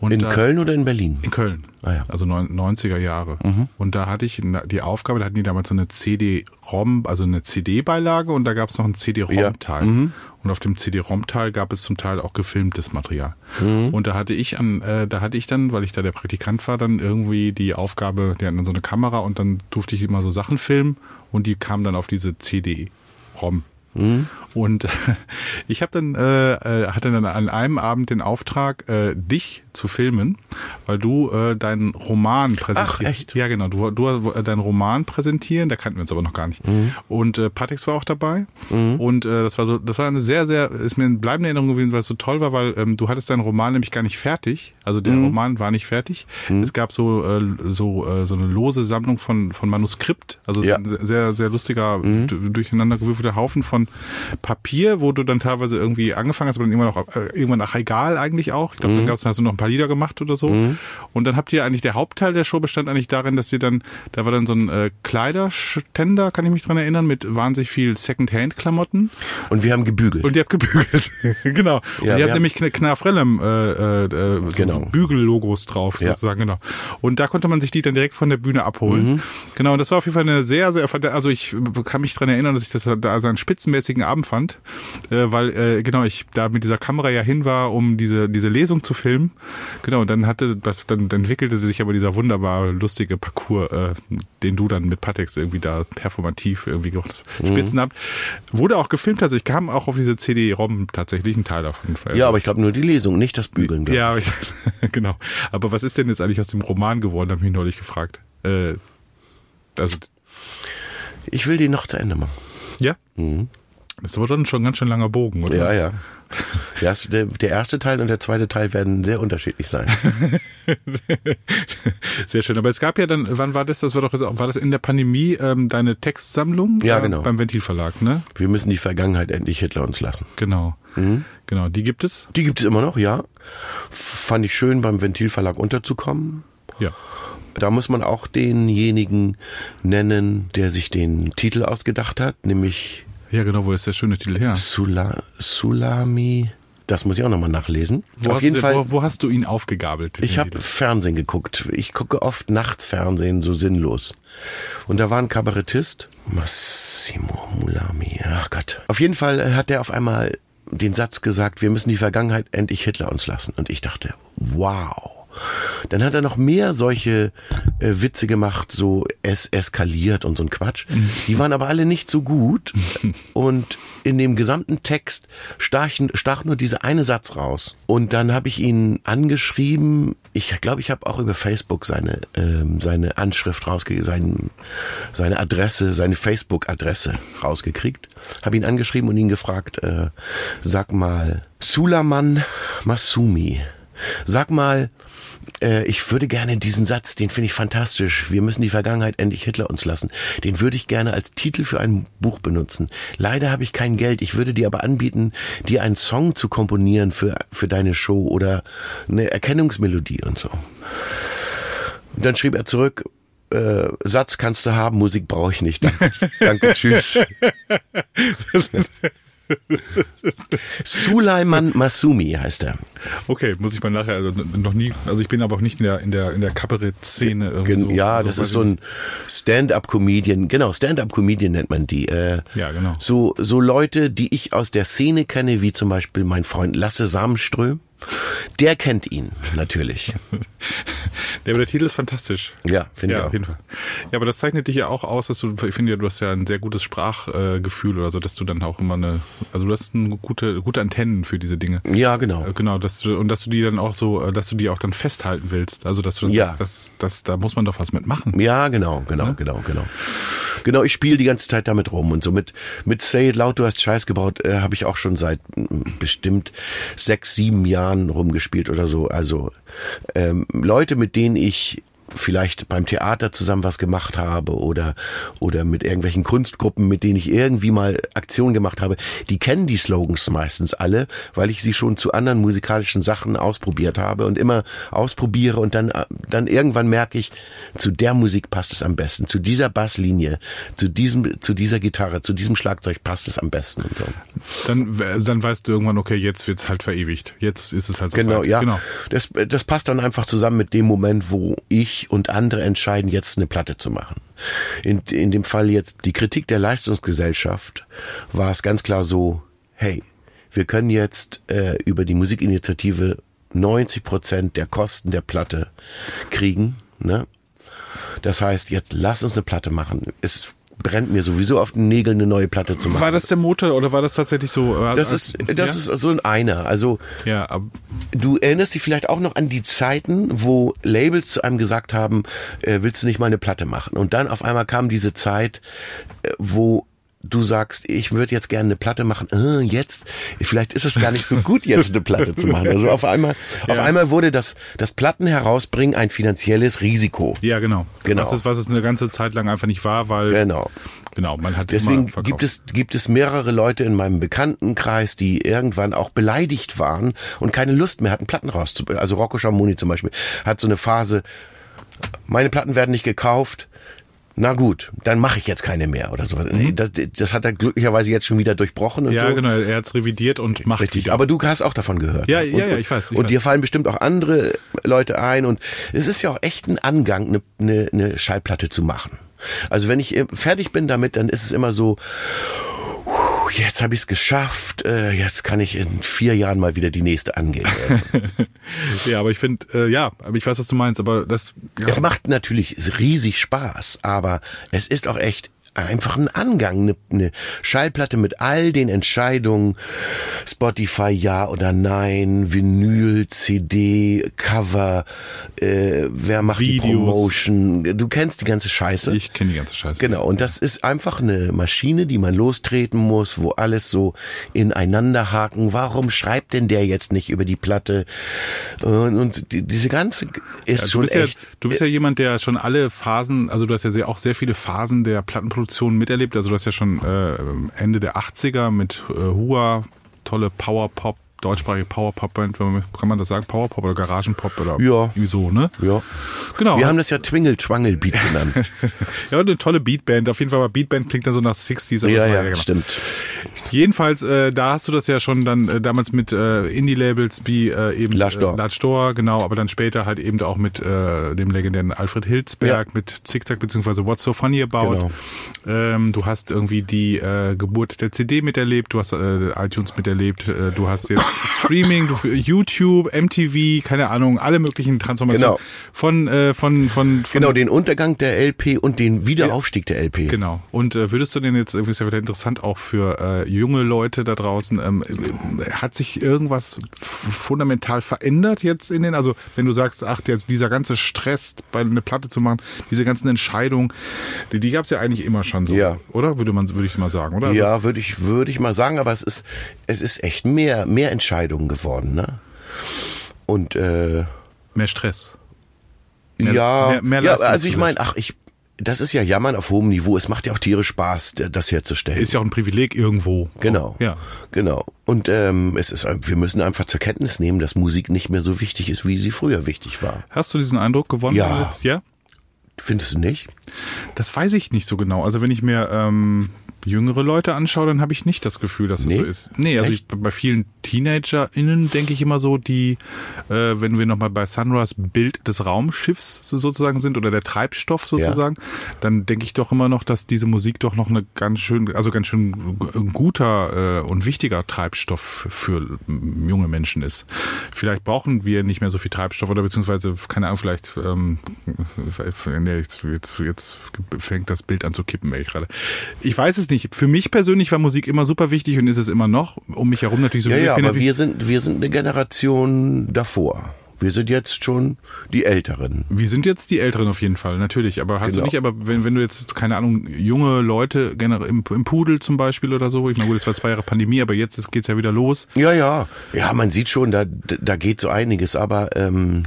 Und in da, Köln oder in Berlin? In Köln. Ah, ja. Also 90er Jahre. Mhm. Und da hatte ich die Aufgabe, da hatten die damals so eine CD-ROM, also eine CD-Beilage und da gab es noch ein CD-ROM-Teil. Ja. Mhm. Und auf dem CD-ROM-Teil gab es zum Teil auch gefilmtes Material. Mhm. Und da hatte ich an, äh, da hatte ich dann, weil ich da der Praktikant war, dann irgendwie die Aufgabe, die hatten dann so eine Kamera und dann durfte ich immer so Sachen filmen und die kamen dann auf diese CD-ROM. Mhm. Und ich habe dann äh, äh, hatte dann an einem Abend den Auftrag, äh, dich zu filmen, weil du äh, deinen Roman präsentierst. Ach, echt? Ja, genau. Du, du äh, deinen Roman präsentieren, da kannten wir uns aber noch gar nicht. Mhm. Und äh, Patix war auch dabei. Mhm. Und äh, das war so, das war eine sehr, sehr, ist mir eine bleibende Erinnerung gewesen, weil es so toll war, weil ähm, du hattest deinen Roman nämlich gar nicht fertig. Also der mhm. Roman war nicht fertig. Mhm. Es gab so äh, so äh, so eine lose Sammlung von von Manuskript, also ja. ein sehr sehr lustiger mhm. durcheinander gewürfelter Haufen von Papier, wo du dann teilweise irgendwie angefangen hast, aber dann irgendwann auch äh, irgendwann nach Egal eigentlich auch. Ich glaube, mhm. dann gab's, hast du noch ein paar Lieder gemacht oder so. Mhm. Und dann habt ihr eigentlich der Hauptteil der Show bestand eigentlich darin, dass ihr dann, da war dann so ein äh, Kleiderständer, kann ich mich dran erinnern, mit wahnsinnig viel Secondhand-Klamotten. Und wir haben gebügelt. Und ihr habt gebügelt, genau. Ja, und ihr habt nämlich Knarfrellem äh, äh, so genau. Bügellogos drauf, ja. sozusagen, genau. Und da konnte man sich die dann direkt von der Bühne abholen. Mhm. Genau, und das war auf jeden Fall eine sehr, sehr, also ich kann mich dran erinnern, dass ich das da so einen spitzenmäßigen Abend fand äh, weil äh, genau ich da mit dieser Kamera ja hin war, um diese diese Lesung zu filmen. Genau, und dann hatte das, dann, dann entwickelte sich aber dieser wunderbar lustige Parcours, äh, den du dann mit Patex irgendwie da performativ irgendwie gemacht mhm. Spitzen habt. Wurde auch gefilmt, also ich kam auch auf diese CD-ROM tatsächlich ein Teil davon. Ja, aber ich glaube nur die Lesung, nicht das Bügeln. Ja, ich, genau. Aber was ist denn jetzt eigentlich aus dem Roman geworden, habe ich mich neulich gefragt. Äh, also ich will den noch zu Ende machen. Ja? Mhm. Das ist aber dann schon ein ganz schön langer Bogen, oder? Ja, ja. Der, der erste Teil und der zweite Teil werden sehr unterschiedlich sein. sehr schön. Aber es gab ja dann, wann war das? Das war doch, war das in der Pandemie ähm, deine Textsammlung? Ja, genau. Beim Ventilverlag, ne? Wir müssen die Vergangenheit endlich Hitler uns lassen. Genau. Mhm. Genau. Die gibt es? Die gibt es immer noch, ja. Fand ich schön, beim Ventilverlag unterzukommen. Ja. Da muss man auch denjenigen nennen, der sich den Titel ausgedacht hat, nämlich Ja, genau, wo ist der schöne Titel her? Sula, Sulami. Das muss ich auch nochmal nachlesen. Wo Auf hast jeden du, Fall. Wo, wo hast du ihn aufgegabelt? Ich habe? Fernsehen geguckt. Ich gucke oft nachts Fernsehen, so sinnlos. Und da war ein Kabarettist, Massimo Mulami. Ach Gott. Auf jeden Fall hat der auf einmal den Satz gesagt, wir müssen die Vergangenheit endlich Hitler uns lassen. Und ich dachte, wow. Dann hat er noch mehr solche äh, Witze gemacht, so es eskaliert und so ein Quatsch. Die waren aber alle nicht so gut. Und in dem gesamten Text stach, stach nur dieser eine Satz raus. Und dann habe ich ihn angeschrieben. Ich glaube, ich habe auch über Facebook seine ähm, seine Anschrift rausgekriegt, sein, seine Adresse, seine Facebook-Adresse rausgekriegt. Habe ihn angeschrieben und ihn gefragt, äh, sag mal, Sulaman Masumi, sag mal, äh, ich würde gerne diesen Satz, den finde ich fantastisch. Wir müssen die Vergangenheit endlich Hitler uns lassen. Den würde ich gerne als Titel für ein Buch benutzen. Leider habe ich kein Geld. Ich würde dir aber anbieten, dir einen Song zu komponieren für, für deine Show oder eine Erkennungsmelodie und so. Und dann schrieb er zurück, äh, Satz kannst du haben, Musik brauche ich nicht. Danke, danke tschüss. Sulaiman Masumi heißt er. Okay, muss ich mal nachher, also noch nie, also ich bin aber auch nicht in der, in der, in der Kabarett-Szene. so, ja, also das ist so ein Stand-up-Comedian. Genau, Stand-up-Comedian nennt man die. Äh, Ja, genau. So, so Leute, die ich aus der Szene kenne, wie zum Beispiel mein Freund Lasse Samenström. Der kennt ihn natürlich. Ja, aber der Titel ist fantastisch. Ja, finde Ja, ich auch. auf jeden Fall. Ja, aber das zeichnet dich ja auch aus, dass du, ich finde ja, du hast ja ein sehr gutes Sprachgefühl oder so, dass du dann auch immer eine, also du hast eine gute, gute Antennen für diese Dinge. Ja, genau. Äh, Genau, dass du, und dass du die dann auch so, äh, dass du die auch dann festhalten willst. Also, dass du dann Ja. sagst, das, das, da muss man doch was mitmachen. Ja, genau, genau, genau, genau. Genau, ich spiele die ganze Zeit damit rum und so mit mit Say It Loud, du hast Scheiß gebaut, äh, habe ich auch schon seit mm, bestimmt sechs, sieben Jahren rumgespielt oder so. Also ähm, Leute, mit denen ich vielleicht beim Theater zusammen was gemacht habe oder oder mit irgendwelchen Kunstgruppen, mit denen ich irgendwie mal Aktionen gemacht habe, die kennen die Slogans meistens alle, weil ich sie schon zu anderen musikalischen Sachen ausprobiert habe und immer ausprobiere und dann dann irgendwann merke ich, zu der Musik passt es am besten, zu dieser Basslinie, zu diesem zu dieser Gitarre, zu diesem Schlagzeug passt es am besten und so. Dann, dann weißt du irgendwann, okay, jetzt wird's halt verewigt. Jetzt ist es halt so Genau, weit. ja. Genau. Das, das passt dann einfach zusammen mit dem Moment, wo ich und andere entscheiden, jetzt eine Platte zu machen. In, in dem Fall jetzt die Kritik der Leistungsgesellschaft war es ganz klar so, hey, wir können jetzt äh, über die Musikinitiative 90 Prozent der Kosten der Platte kriegen. Ne? Das heißt, jetzt lass uns eine Platte machen. Es brennt mir sowieso auf den Nägeln, eine neue Platte zu machen. War das der Motor oder war das tatsächlich so? äh, das als- ist, das ja? ist so ein einer. Also Ja, Du erinnerst dich vielleicht auch noch an die Zeiten, wo Labels zu einem gesagt haben, äh, willst du nicht mal eine Platte machen? Und dann auf einmal kam diese Zeit, äh, wo du sagst, ich würde jetzt gerne eine Platte machen. Äh, jetzt, vielleicht ist es gar nicht so gut, jetzt eine Platte zu machen. Also auf einmal, auf einmal wurde das, das Platten herausbringen ein finanzielles Risiko. ja, genau. Genau. Was es, was es eine ganze Zeit lang einfach nicht war, weil Genau. genau, man hat Deswegen gibt es, gibt es mehrere Leute in meinem Bekanntenkreis, die irgendwann auch beleidigt waren und keine Lust mehr hatten, Platten rauszubringen. Also Rocco Schamoni zum Beispiel hat so eine Phase, meine Platten werden nicht gekauft, na gut, dann mache ich jetzt keine mehr oder sowas. Das, das hat er glücklicherweise jetzt schon wieder durchbrochen und Mhm. ja, so. genau, er hat's revidiert und macht Richtig, wieder. aber du hast auch davon gehört. Ja, ne? ja, und, ja, ich weiß, ich und weiß. dir fallen bestimmt auch andere Leute ein und es ist ja auch echt ein Angang, eine, eine, eine Schallplatte zu machen. Also wenn ich äh, fertig bin damit, dann ist es immer so, "Puh, jetzt habe ich es geschafft, äh, jetzt kann ich in vier Jahren mal wieder die nächste angehen. ja, aber ich finde, äh, ja, aber ich weiß, was du meinst, aber das ja, Es macht natürlich riesig Spaß, aber es ist auch echt einfach ein Angang, eine, eine Schallplatte mit all den Entscheidungen, Spotify ja oder nein, Vinyl, CD, Cover, äh, wer macht die Videos. Promotion, du kennst die ganze Scheiße. ich kenne die ganze Scheiße. Genau, und das ist einfach eine Maschine, die man lostreten muss, wo alles so ineinander haken. Warum schreibt denn der jetzt nicht über die Platte? Und, und die, diese ganze ist Ja, du schon bist echt. Ja, du bist ja jemand, der schon alle Phasen, also du hast ja sehr, auch sehr viele Phasen der Plattenproduktion miterlebt. Also du hast ja schon äh, Ende der 80er mit äh, Hua tolle Power-Pop deutschsprachige Power-Pop-Band, kann man das sagen, Power-Pop oder Garagenpop oder ja. irgendwie so, ne? Ja. Genau. Wir haben das ja Twingle Twangel Beat genannt. ja, eine tolle Beatband. Auf jeden Fall, aber Beatband klingt dann so nach 60s. Aber ja, ja, genau. stimmt. Jedenfalls, äh, da hast du das ja schon dann äh, damals mit äh, Indie-Labels wie äh, eben Lastor. Äh, genau, aber dann später halt eben auch mit äh, dem legendären Alfred Hilsberg, ja. mit Zickzack beziehungsweise What's So Funny About. Genau. Ähm, du hast irgendwie die äh, Geburt der CD miterlebt, du hast äh, iTunes miterlebt, äh, du hast jetzt Streaming, du, YouTube, MTV, keine Ahnung, alle möglichen Transformationen genau. von, äh, von, von, von Genau, den Untergang der LP und den Wiederaufstieg der LP. Genau. Und äh, würdest du denn jetzt, irgendwie ist ja wieder interessant auch für äh, junge Leute da draußen, ähm, hat sich irgendwas fundamental verändert jetzt in den, also wenn du sagst, ach, der, dieser ganze Stress, bei eine Platte zu machen, diese ganzen Entscheidungen, die, die gab es ja eigentlich immer schon so, ja. oder? Würde man, würde ich mal sagen, oder? Ja, würde ich, würde ich mal sagen, aber es ist, es ist echt mehr, mehr Entscheidungen geworden, ne? Und äh, mehr Stress. Mehr, ja, mehr, mehr ja, also ich meine, ach, ich das ist ja Jammern auf hohem Niveau. Es macht ja auch tierisch Spaß, das herzustellen. Ist ja auch ein Privileg irgendwo. Genau. Ja. Genau. Und ähm, es ist, wir müssen einfach zur Kenntnis nehmen, dass Musik nicht mehr so wichtig ist, wie sie früher wichtig war. Hast du diesen Eindruck gewonnen? Ja. Jetzt? Ja. Findest du nicht? Das weiß ich nicht so genau. Also wenn ich mir ähm, jüngere Leute anschaue, dann habe ich nicht das Gefühl, dass es nee? so ist. Nee, also ich, bei vielen TeenagerInnen denke ich immer so, die, äh, wenn wir nochmal bei Sunrise Bild des Raumschiffs so sozusagen sind oder der Treibstoff sozusagen, ja. dann denke ich doch immer noch, dass diese Musik doch noch eine ganz schön, also ganz schön guter äh, und wichtiger Treibstoff für junge Menschen ist. Vielleicht brauchen wir nicht mehr so viel Treibstoff oder beziehungsweise, keine Ahnung, vielleicht ähm, nee, jetzt, jetzt, jetzt fängt das Bild an zu kippen, ey, gerade. Ich weiß es nicht nicht. Für mich persönlich war Musik immer super wichtig und ist es immer noch. Um mich herum natürlich so. Ja, ja, aber wir sind, wir sind eine Generation davor. Wir sind jetzt schon die Älteren. Wir sind jetzt die Älteren auf jeden Fall, natürlich. Aber hast genau. du nicht, aber wenn, wenn du jetzt, keine Ahnung, junge Leute, im, im Pudel zum Beispiel oder so, ich meine, gut, es war zwei Jahre Pandemie, aber jetzt geht's ja wieder los. Ja, ja. Ja, man sieht schon, da, da geht so einiges, aber ähm,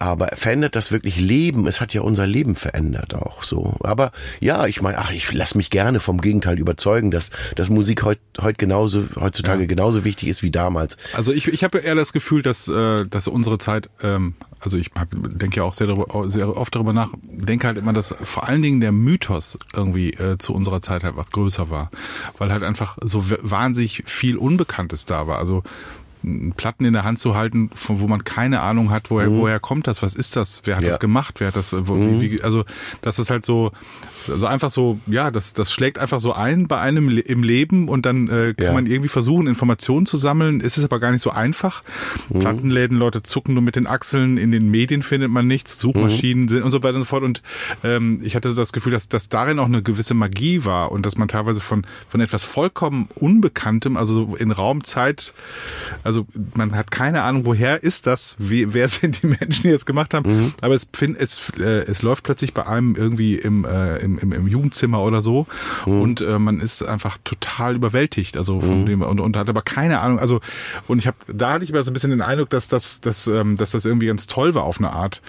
aber verändert das wirklich Leben? Es hat ja unser Leben verändert auch so. Aber ja, ich meine, ach, ich lasse mich gerne vom Gegenteil überzeugen, dass, dass Musik heut, heut genauso, heutzutage ja. genauso wichtig ist wie damals. Also ich, ich habe eher das Gefühl, dass, äh, dass unsere Zeit, ähm, also ich denke ja auch sehr, darüber, sehr oft darüber nach, denke halt immer, dass vor allen Dingen der Mythos irgendwie äh, zu unserer Zeit halt einfach größer war. Weil halt einfach so wahnsinnig viel Unbekanntes da war. Also Platten in der Hand zu halten, von wo man keine Ahnung hat, woher, mhm. woher kommt das, was ist das, wer hat ja. das gemacht, wer hat das, wo, mhm. wie, also das ist halt so, also einfach so, ja, das, das schlägt einfach so ein bei einem im Leben und dann äh, kann ja. man irgendwie versuchen, Informationen zu sammeln. Es ist aber gar nicht so einfach. Mhm. Plattenläden, Leute zucken nur mit den Achseln, in den Medien findet man nichts, Suchmaschinen mhm. sind und so weiter und so fort. Und ähm, ich hatte das Gefühl, dass, dass darin auch eine gewisse Magie war und dass man teilweise von, von etwas vollkommen Unbekanntem, also in Raumzeit, also man hat keine Ahnung, woher ist das, wie, wer sind die Menschen, die es gemacht haben, mhm. aber es, es, äh, es läuft plötzlich bei einem irgendwie im, äh, im im, im Jugendzimmer oder so mhm. und äh, man ist einfach total überwältigt, also von mhm. dem und, und hat aber keine Ahnung, also und ich habe da hatte ich immer so ein bisschen den Eindruck, dass das dass, ähm, dass das irgendwie ganz toll war auf eine Art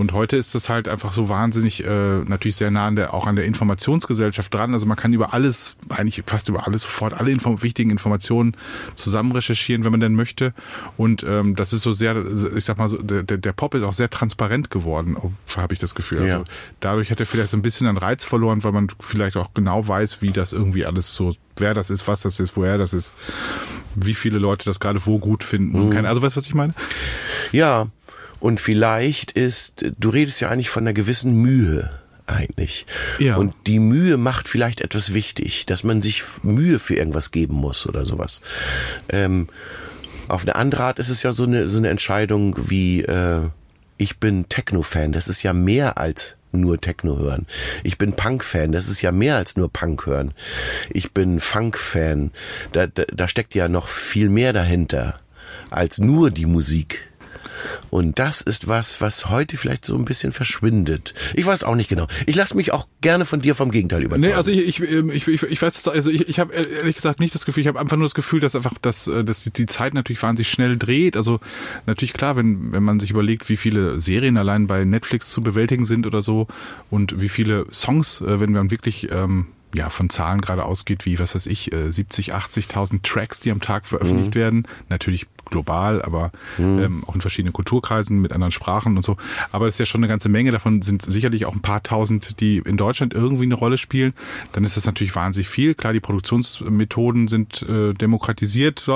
und heute ist das halt einfach so wahnsinnig äh, natürlich sehr nah an der auch an der Informationsgesellschaft dran, also man kann über alles eigentlich fast über alles sofort alle Inform wichtigen Informationen zusammen recherchieren, wenn man denn möchte und ähm, das ist so sehr ich sag mal so der, der Pop ist auch sehr transparent geworden, habe ich das Gefühl. Also ja. dadurch hat er vielleicht so ein bisschen an Reiz verloren, weil man vielleicht auch genau weiß, wie das irgendwie alles so, wer das ist, was das ist, woher das ist, wie viele Leute das gerade wo gut finden. Mhm. Also weißt du, was ich meine? Ja, und vielleicht ist, du redest ja eigentlich von einer gewissen Mühe eigentlich. Ja. Und die Mühe macht vielleicht etwas wichtig, dass man sich Mühe für irgendwas geben muss oder sowas. Ähm, auf eine andere Art ist es ja so eine, so eine Entscheidung wie, äh, ich bin Techno-Fan. Das ist ja mehr als nur Techno hören. Ich bin Punk-Fan, das ist ja mehr als nur Punk hören. Ich bin Funk-Fan, da, da, da steckt ja noch viel mehr dahinter als nur die Musik. Und das ist was, was heute vielleicht so ein bisschen verschwindet. Ich weiß auch nicht genau. Ich lasse mich auch gerne von dir vom Gegenteil überzeugen. Nee, also ich, ich, ähm, ich, ich, ich weiß, also ich, ich habe ehrlich gesagt nicht das Gefühl, ich habe einfach nur das Gefühl, dass einfach dass, äh, dass die Zeit natürlich wahnsinnig schnell dreht. Also natürlich klar, wenn, wenn man sich überlegt, wie viele Serien allein bei Netflix zu bewältigen sind oder so und wie viele Songs, äh, wenn man wirklich ähm, ja von Zahlen gerade ausgeht, wie was weiß ich, 70, 80.000 Tracks, die am Tag veröffentlicht mhm. werden. Natürlich global, aber mhm. ähm, auch in verschiedenen Kulturkreisen mit anderen Sprachen und so. Aber das ist ja schon eine ganze Menge. Davon sind sicherlich auch ein paar tausend, die in Deutschland irgendwie eine Rolle spielen. Dann ist das natürlich wahnsinnig viel. Klar, die Produktionsmethoden sind äh, demokratisiert.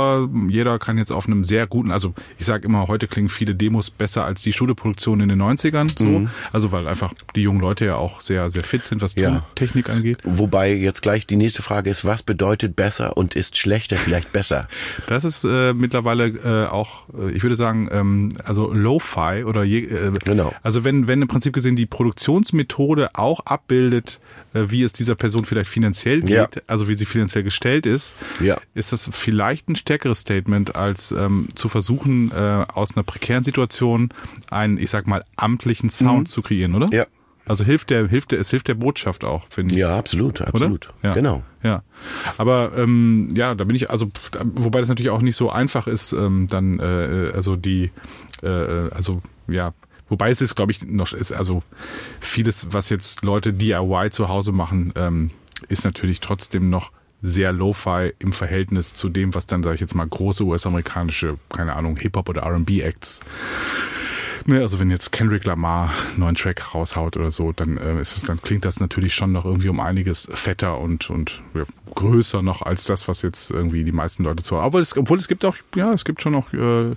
Jeder kann jetzt auf einem sehr guten, also ich sage immer, heute klingen viele Demos besser als die Studioproduktion in den 90ern. So. Mhm. Also weil einfach die jungen Leute ja auch sehr, sehr fit sind, was ja. Technik angeht. Wobei jetzt gleich die nächste Frage ist, was bedeutet besser und ist schlechter vielleicht besser? Das ist äh, mittlerweile äh, auch, äh, ich würde sagen, ähm, also Lo-Fi oder je, äh, genau. also wenn, wenn im Prinzip gesehen die Produktionsmethode auch abbildet, äh, wie es dieser Person vielleicht finanziell geht, ja. also wie sie finanziell gestellt ist, ja. ist das vielleicht ein stärkeres Statement, als ähm, zu versuchen, äh, aus einer prekären Situation einen, ich sag mal, amtlichen Sound mhm. zu kreieren, oder? Ja. Also hilft der, hilft der, es hilft der Botschaft auch, finde ich. Ja, absolut, absolut. Ja. Genau. Ja. Aber ähm, ja, da bin ich, also wobei das natürlich auch nicht so einfach ist, ähm, dann äh, also die, äh, also ja, wobei es ist, glaube ich, noch ist also vieles, was jetzt Leute DIY zu Hause machen, ähm, ist natürlich trotzdem noch sehr Lo-Fi im Verhältnis zu dem, was dann, sage ich jetzt mal, große US-amerikanische, keine Ahnung, Hip-Hop oder R&B-Acts Ne, also wenn jetzt Kendrick Lamar einen neuen Track raushaut oder so, dann äh, ist es, dann klingt das natürlich schon noch irgendwie um einiges fetter und und ja, größer noch als das, was jetzt irgendwie die meisten Leute zu. Obwohl es, obwohl es gibt auch, ja, es gibt schon noch äh,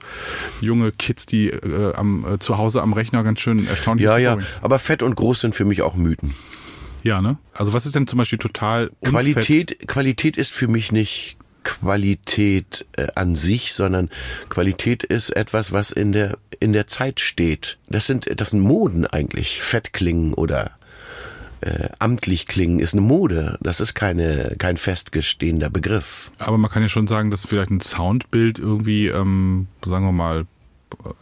junge Kids, die äh, am äh, zu Hause am Rechner ganz schön erstaunlich. Ja, ja. Aber fett und groß sind für mich auch Mythen. Ja, ne? Also was ist denn zum Beispiel total Qualität? Qualität ist für mich nicht Qualität äh, an sich, sondern Qualität ist etwas, was in der in der Zeit steht. Das sind das sind Moden eigentlich. Fettklingen oder äh, amtlich klingen ist eine Mode. Das ist keine kein festgestehender Begriff. Aber man kann ja schon sagen, dass vielleicht ein Soundbild irgendwie, ähm, sagen wir mal,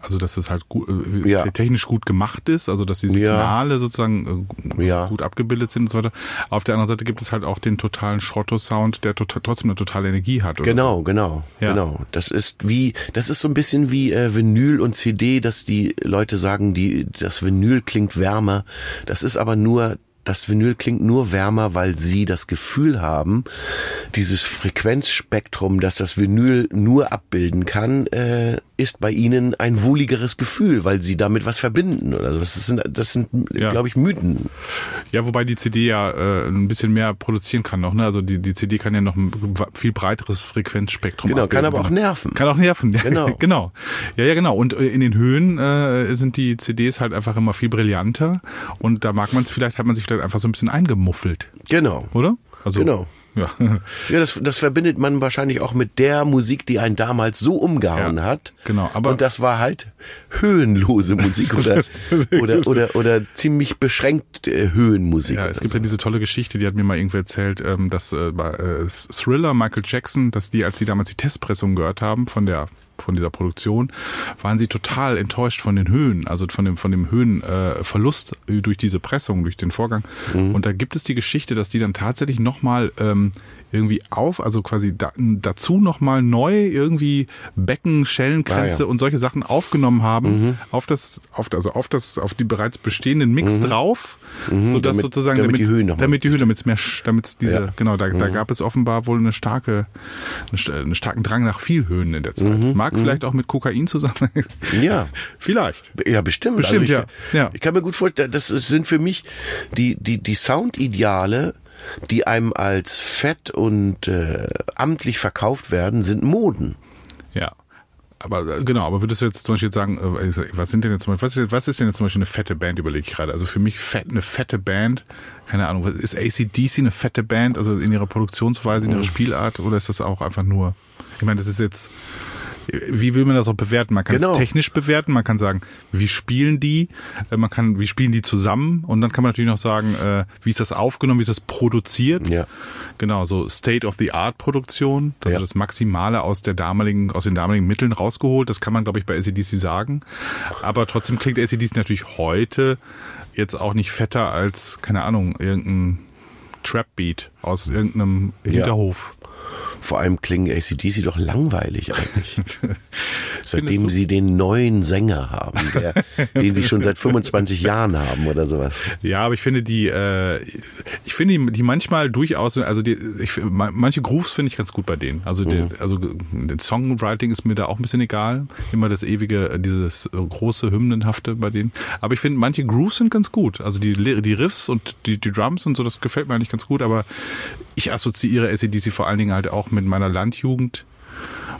also dass es halt gut, äh, ja. technisch gut gemacht ist, also dass die Signale ja. sozusagen äh, ja. gut abgebildet sind und so weiter. Auf der anderen Seite gibt es halt auch den totalen Schrotto-Sound, der total, trotzdem eine totale Energie hat. Oder? Genau, genau, genau. Das ist wie, das ist so ein bisschen wie äh, Vinyl und CD, dass die Leute sagen, die das Vinyl klingt wärmer. Das ist aber nur das Vinyl klingt nur wärmer, weil sie das Gefühl haben, dieses Frequenzspektrum, das das Vinyl nur abbilden kann, äh, ist bei ihnen ein wohligeres Gefühl, weil sie damit was verbinden oder so. Das sind, das sind, ja. glaube ich, Mythen. Ja, wobei die CD ja äh, ein bisschen mehr produzieren kann noch. Ne? Also die, die CD kann ja noch ein viel breiteres Frequenzspektrum. Genau, abbilden. kann aber auch nerven. Kann auch nerven. Genau, genau. Ja, ja, genau. Und äh, in den Höhen äh, sind die CDs halt einfach immer viel brillanter. Und da mag man es vielleicht, hat man sich vielleicht einfach so ein bisschen eingemuffelt. Genau. Oder? Also, genau. Ja, ja das, das verbindet man wahrscheinlich auch mit der Musik, die einen damals so umgehauen ja, hat. Genau, aber und das war halt höhenlose Musik oder oder oder oder ziemlich beschränkt äh, Höhenmusik. Ja, es gibt so. ja diese tolle Geschichte, die hat mir mal irgendwer erzählt, ähm, dass äh, bei äh, Thriller Michael Jackson, dass die, als sie damals die Testpressung gehört haben von der von dieser Produktion, waren sie total enttäuscht von den Höhen, also von dem, von dem Höhenverlust äh, durch diese Pressung, durch den Vorgang. Mhm. Und da gibt es die Geschichte, dass die dann tatsächlich nochmal ähm, irgendwie auf, also quasi da, dazu nochmal neu irgendwie Becken, Schellenkränze ah, ja. und solche Sachen aufgenommen haben, mhm. auf das, auf, also auf das, auf die bereits bestehenden Mix mhm. drauf, mhm. sodass damit, sozusagen, damit, damit die Höhen damit die Höhe, damit es mehr, damit diese, ja. genau, da, da mhm. gab es offenbar wohl eine starke, einen starken Drang nach viel Höhen in der Zeit. Mhm. Mag mhm. vielleicht auch mit Kokain zusammen. Ja. vielleicht. Ja, bestimmt. Bestimmt, also ich, ja. ja. Ich kann mir gut vorstellen, das sind für mich die, die, die Soundideale die einem als fett und äh, amtlich verkauft werden, sind Moden. Ja. Aber äh, genau, aber würdest du jetzt zum Beispiel sagen, äh, was sind denn jetzt zum Beispiel, was ist, was ist denn jetzt zum Beispiel eine fette Band, überlege ich gerade. Also für mich fett, eine fette Band, keine Ahnung, ist ACDC eine fette Band, also in ihrer Produktionsweise, in ihrer Spielart, oder ist das auch einfach nur, ich meine, das ist jetzt, wie will man das auch bewerten? Man kann genau. es technisch bewerten, man kann sagen, wie spielen die, äh, man kann, wie spielen die zusammen und dann kann man natürlich noch sagen, äh, wie ist das aufgenommen, wie ist das produziert. Ja. Genau, so State-of-the-Art-Produktion, also ja. das Maximale aus der damaligen, aus den damaligen Mitteln rausgeholt, das kann man, glaube ich, bei ACDC sagen. Aber trotzdem klingt ACDC natürlich heute jetzt auch nicht fetter als, keine Ahnung, irgendein Trap-Beat aus irgendeinem Hinterhof. Ja. Vor allem klingen ACDC doch langweilig eigentlich. Seitdem sie den neuen Sänger haben, der, den sie schon seit 25 Jahren haben oder sowas. Ja, aber ich finde die, äh, ich finde die, die manchmal durchaus, also die, ich, manche Grooves finde ich ganz gut bei denen. Also, mhm. die, also den Songwriting ist mir da auch ein bisschen egal. Immer das ewige, dieses große Hymnenhafte bei denen. Aber ich finde manche Grooves sind ganz gut. Also die, die Riffs und die, die Drums und so, das gefällt mir eigentlich ganz gut. Aber ich assoziiere ACDC vor allen Dingen halt auch mit meiner Landjugend.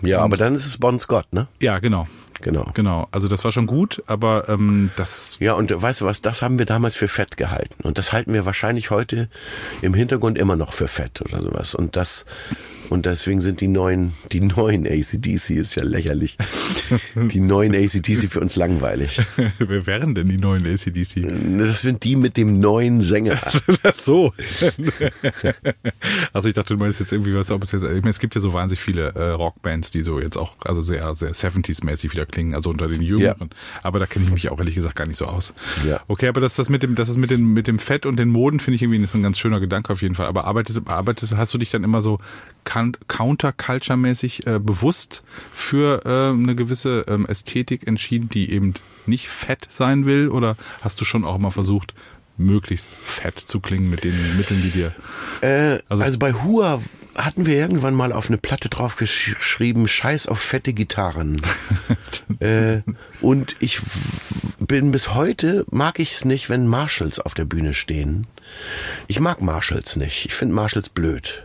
Ja, und aber dann ist es Bon Scott, ne? Ja, genau. Genau. Genau. Also das war schon gut, aber ähm, das. Ja, und weißt du was, das haben wir damals für fett gehalten. Und das halten wir wahrscheinlich heute im Hintergrund immer noch für fett oder sowas. Und das und deswegen sind die neuen, die neuen ACDC, ist ja lächerlich, die neuen ACDC für uns langweilig. Wer wären denn die neuen ACDC? Das sind die mit dem neuen Sänger. Ach so. also ich dachte, du meinst jetzt irgendwie was, ob es jetzt, ich meine, es gibt ja so wahnsinnig viele äh, Rockbands, die so jetzt auch, also sehr, sehr 70s-mäßig wieder klingen, also unter den Jüngeren. Ja. Aber da kenne ich mich auch ehrlich gesagt gar nicht so aus. Ja. Okay, aber das, das mit dem, das ist mit dem, mit dem Fett und den Moden finde ich irgendwie so ein ganz schöner Gedanke auf jeden Fall. Aber arbeitet, arbeitet, hast du dich dann immer so counterculture-mäßig äh, bewusst für äh, eine gewisse ähm, Ästhetik entschieden, die eben nicht fett sein will? Oder hast du schon auch mal versucht, möglichst fett zu klingen mit den Mitteln, die dir. Äh, also, also, bei Hua hatten wir irgendwann mal auf eine Platte drauf geschrieben, Scheiß auf fette Gitarren. äh, und ich bin bis heute, mag ich es nicht, wenn Marshalls auf der Bühne stehen. Ich mag Marshalls nicht. Ich finde Marshalls blöd.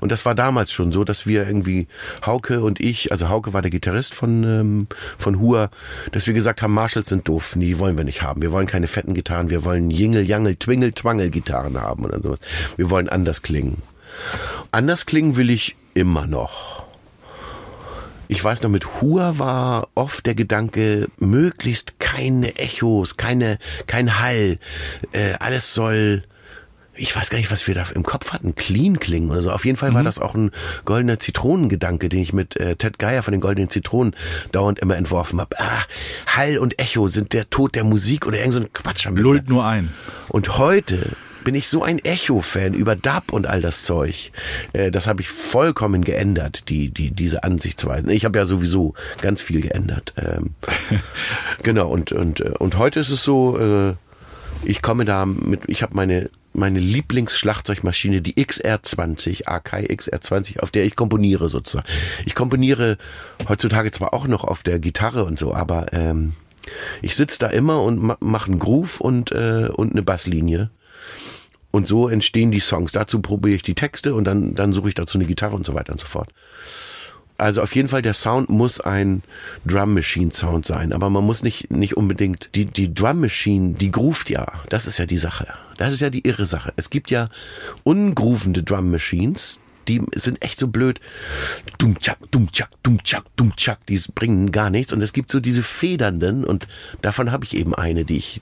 Und das war damals schon so, dass wir irgendwie, Hauke und ich, also Hauke war der Gitarrist von, ähm, von Hua, dass wir gesagt haben, Marshalls sind doof, die wollen wir nicht haben. Wir wollen keine fetten Gitarren, wir wollen Jingle, Jangle, Twingle, Twangel Gitarren haben oder sowas. Wir wollen anders klingen. Anders klingen will ich immer noch. Ich weiß noch, mit Hua war oft der Gedanke, möglichst keine Echos, keine, kein Hall, äh, alles soll ich weiß gar nicht, was wir da im Kopf hatten, clean klingen oder so. Auf jeden Fall mhm. war das auch ein goldener Zitronengedanke, den ich mit äh, Ted Geier von den goldenen Zitronen dauernd immer entworfen habe. Ah, Hall und Echo sind der Tod der Musik oder irgend so ein Quatsch. Lullt nur ein. Und heute bin ich so ein Echo-Fan über Dub und all das Zeug. Äh, das habe ich vollkommen geändert, die, die, diese Ansichtsweisen. Ich habe ja sowieso ganz viel geändert. Ähm, genau, und, und, äh, und heute ist es so, äh, ich komme da mit, ich habe meine meine Lieblingsschlagzeugmaschine, die XR20, Akai XR20, auf der ich komponiere sozusagen. Ich komponiere heutzutage zwar auch noch auf der Gitarre und so, aber ähm, ich sitze da immer und ma mache einen Groove und, äh, und eine Basslinie. Und so entstehen die Songs. Dazu probiere ich die Texte und dann, dann suche ich dazu eine Gitarre und so weiter und so fort. Also auf jeden Fall, der Sound muss ein Drum Machine Sound sein, aber man muss nicht, nicht unbedingt, die, die Drum Machine, die groovt ja. Das ist ja die Sache. Das ist ja die irre Sache. Es gibt ja ungroovende Drum Machines, die sind echt so blöd. Dum tschak, dum tschak, dum tschak, dum tschak, die bringen gar nichts. Und es gibt so diese federnden und davon habe ich eben eine, die ich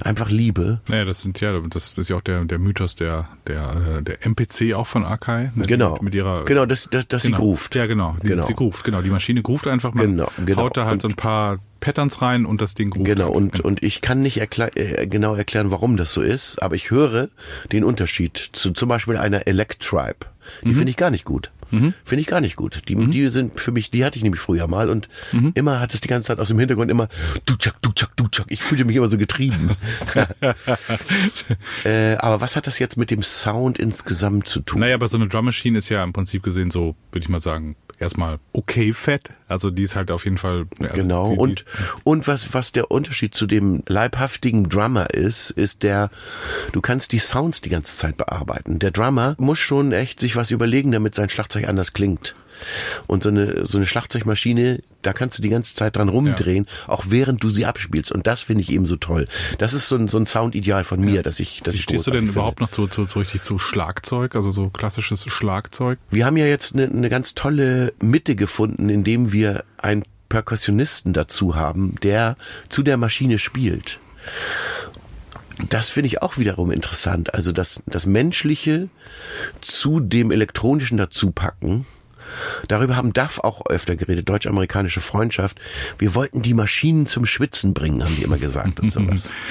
einfach liebe. Naja, das sind ja, das, das ist ja auch der, der Mythos der, der, äh, der MPC auch von Akai. Ne? Genau. Mit, ihrer, genau, dass, dass, dass genau. sie groovt. Ja, genau. Die, genau. Sie groovt, genau. Die Maschine groovt einfach mal. Genau, genau. Haut da halt und so ein paar Patterns rein und das Ding groovt. Genau, halt. und, und ich kann nicht erklär, äh, genau erklären, warum das so ist, aber ich höre den Unterschied zu zum Beispiel einer Electribe. Die mhm. finde ich gar nicht gut. Mhm. Finde ich gar nicht gut. Die, mhm. die sind für mich, die hatte ich nämlich früher mal und mhm. immer hat es die ganze Zeit aus dem Hintergrund immer du tschak, du tschak, du tschak. Ich fühlte mich immer so getrieben. äh, aber was hat das jetzt mit dem Sound insgesamt zu tun? Naja, aber so eine Drum Machine ist ja im Prinzip gesehen so, würde ich mal sagen, erstmal okay fett. Also die ist halt auf jeden Fall. Also genau. Die, die und und was was der Unterschied zu dem leibhaftigen Drummer ist, ist der, du kannst die Sounds die ganze Zeit bearbeiten. Der Drummer muss schon echt sich was überlegen, damit sein Schlagzeug anders klingt. Und so eine, so eine Schlagzeugmaschine, da kannst du die ganze Zeit dran rumdrehen, ja. auch während du sie abspielst. Und das finde ich eben so toll. Das ist so ein, so ein Soundideal von mir, ja. dass ich, dass Wie ich stehst du denn finde. überhaupt noch zu, zu, zu richtig zu Schlagzeug, also so klassisches Schlagzeug? Wir haben ja jetzt eine, eine ganz tolle Mitte gefunden, indem wir einen Perkussionisten dazu haben, der zu der Maschine spielt. Das finde ich auch wiederum interessant. Also das, das Menschliche zu dem Elektronischen dazu packen Darüber haben DAF auch öfter geredet, deutsch-amerikanische Freundschaft. Wir wollten die Maschinen zum Schwitzen bringen, haben die immer gesagt und sowas.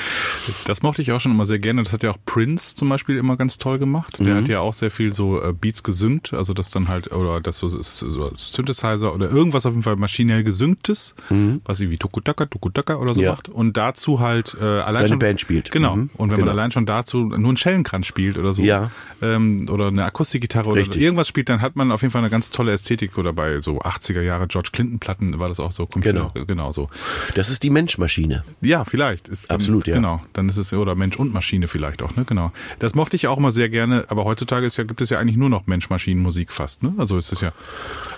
Das mochte ich auch schon immer sehr gerne. Das hat ja auch Prince zum Beispiel immer ganz toll gemacht. Der mhm. hat ja auch sehr viel so äh, Beats gesynkt, also das dann halt, oder das so, so Synthesizer oder irgendwas auf jeden Fall maschinell gesynktes, mhm. was irgendwie Tukutaka, Tukutaka oder so ja. macht. Und dazu halt äh, allein Seine schon, Band spielt. Genau. Mhm. Und wenn genau. man allein schon dazu nur einen Schellenkranz spielt oder so, ja. ähm, oder eine Akustikgitarre oder Richtig. irgendwas spielt, dann hat man auf jeden Fall eine ganz tolle Ästhetik. Oder bei so 80er Jahre George Clinton Platten war das auch so. Computer, genau. genau so. Das ist die Menschmaschine. Ja, vielleicht. Ist dann, Absolut, ja. Genau. Dann ist es, oder Mensch und Maschine vielleicht auch, ne? Genau. Das mochte ich auch immer sehr gerne, aber heutzutage ist ja, gibt es ja eigentlich nur noch Mensch-Maschinen-Musik fast, ne? Also ist es ja.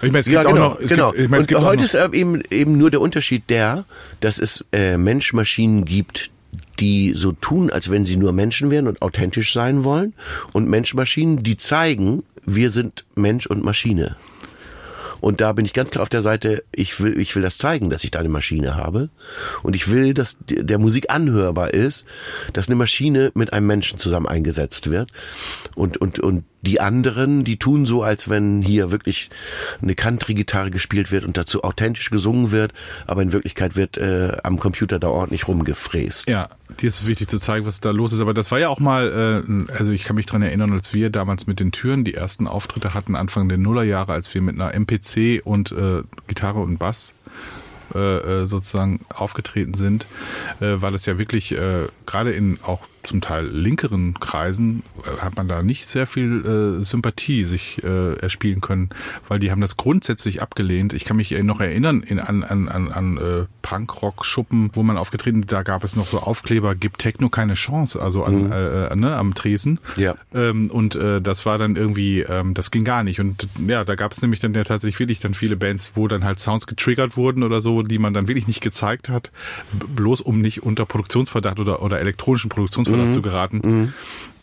Ich meine, es gibt ja, genau, auch noch. Genau. Gibt, ich es gibt heute ist eben, eben nur der Unterschied der, dass es äh, Mensch-Maschinen gibt, die so tun, als wenn sie nur Menschen wären und authentisch sein wollen, und Mensch-Maschinen, die zeigen, wir sind Mensch und Maschine. Und da bin ich ganz klar auf der Seite, ich will, ich will das zeigen, dass ich da eine Maschine habe. Und ich will, dass der Musik anhörbar ist, dass eine Maschine mit einem Menschen zusammen eingesetzt wird. Und, und, und die anderen, die tun so, als wenn hier wirklich eine Country-Gitarre gespielt wird und dazu authentisch gesungen wird, aber in Wirklichkeit wird äh, am Computer da ordentlich rumgefräst. Ja, dir ist wichtig zu zeigen, was da los ist. Aber das war ja auch mal, äh, also ich kann mich dran erinnern, als wir damals mit den Türen die ersten Auftritte hatten, Anfang der Nullerjahre, als wir mit einer MPC und äh, Gitarre und Bass äh, äh, sozusagen aufgetreten sind, äh, war das ja wirklich äh, gerade in auch zum Teil linkeren Kreisen äh, hat man da nicht sehr viel äh, Sympathie sich äh, erspielen können, weil die haben das grundsätzlich abgelehnt. Ich kann mich noch erinnern in, an, an, an, an äh, Punkrock-Schuppen, wo man aufgetreten da gab es noch so Aufkleber, gibt Techno keine Chance, also an, mhm. äh, äh, ne, am Tresen. Ja. Ähm, und äh, das war dann irgendwie, ähm, das ging gar nicht. Und ja, da gab es nämlich dann ja tatsächlich wirklich dann viele Bands, wo dann halt Sounds getriggert wurden oder so, die man dann wirklich nicht gezeigt hat, bloß um nicht unter Produktionsverdacht oder, oder elektronischen Produktionsverdacht Verdacht mhm. zu geraten. Mhm.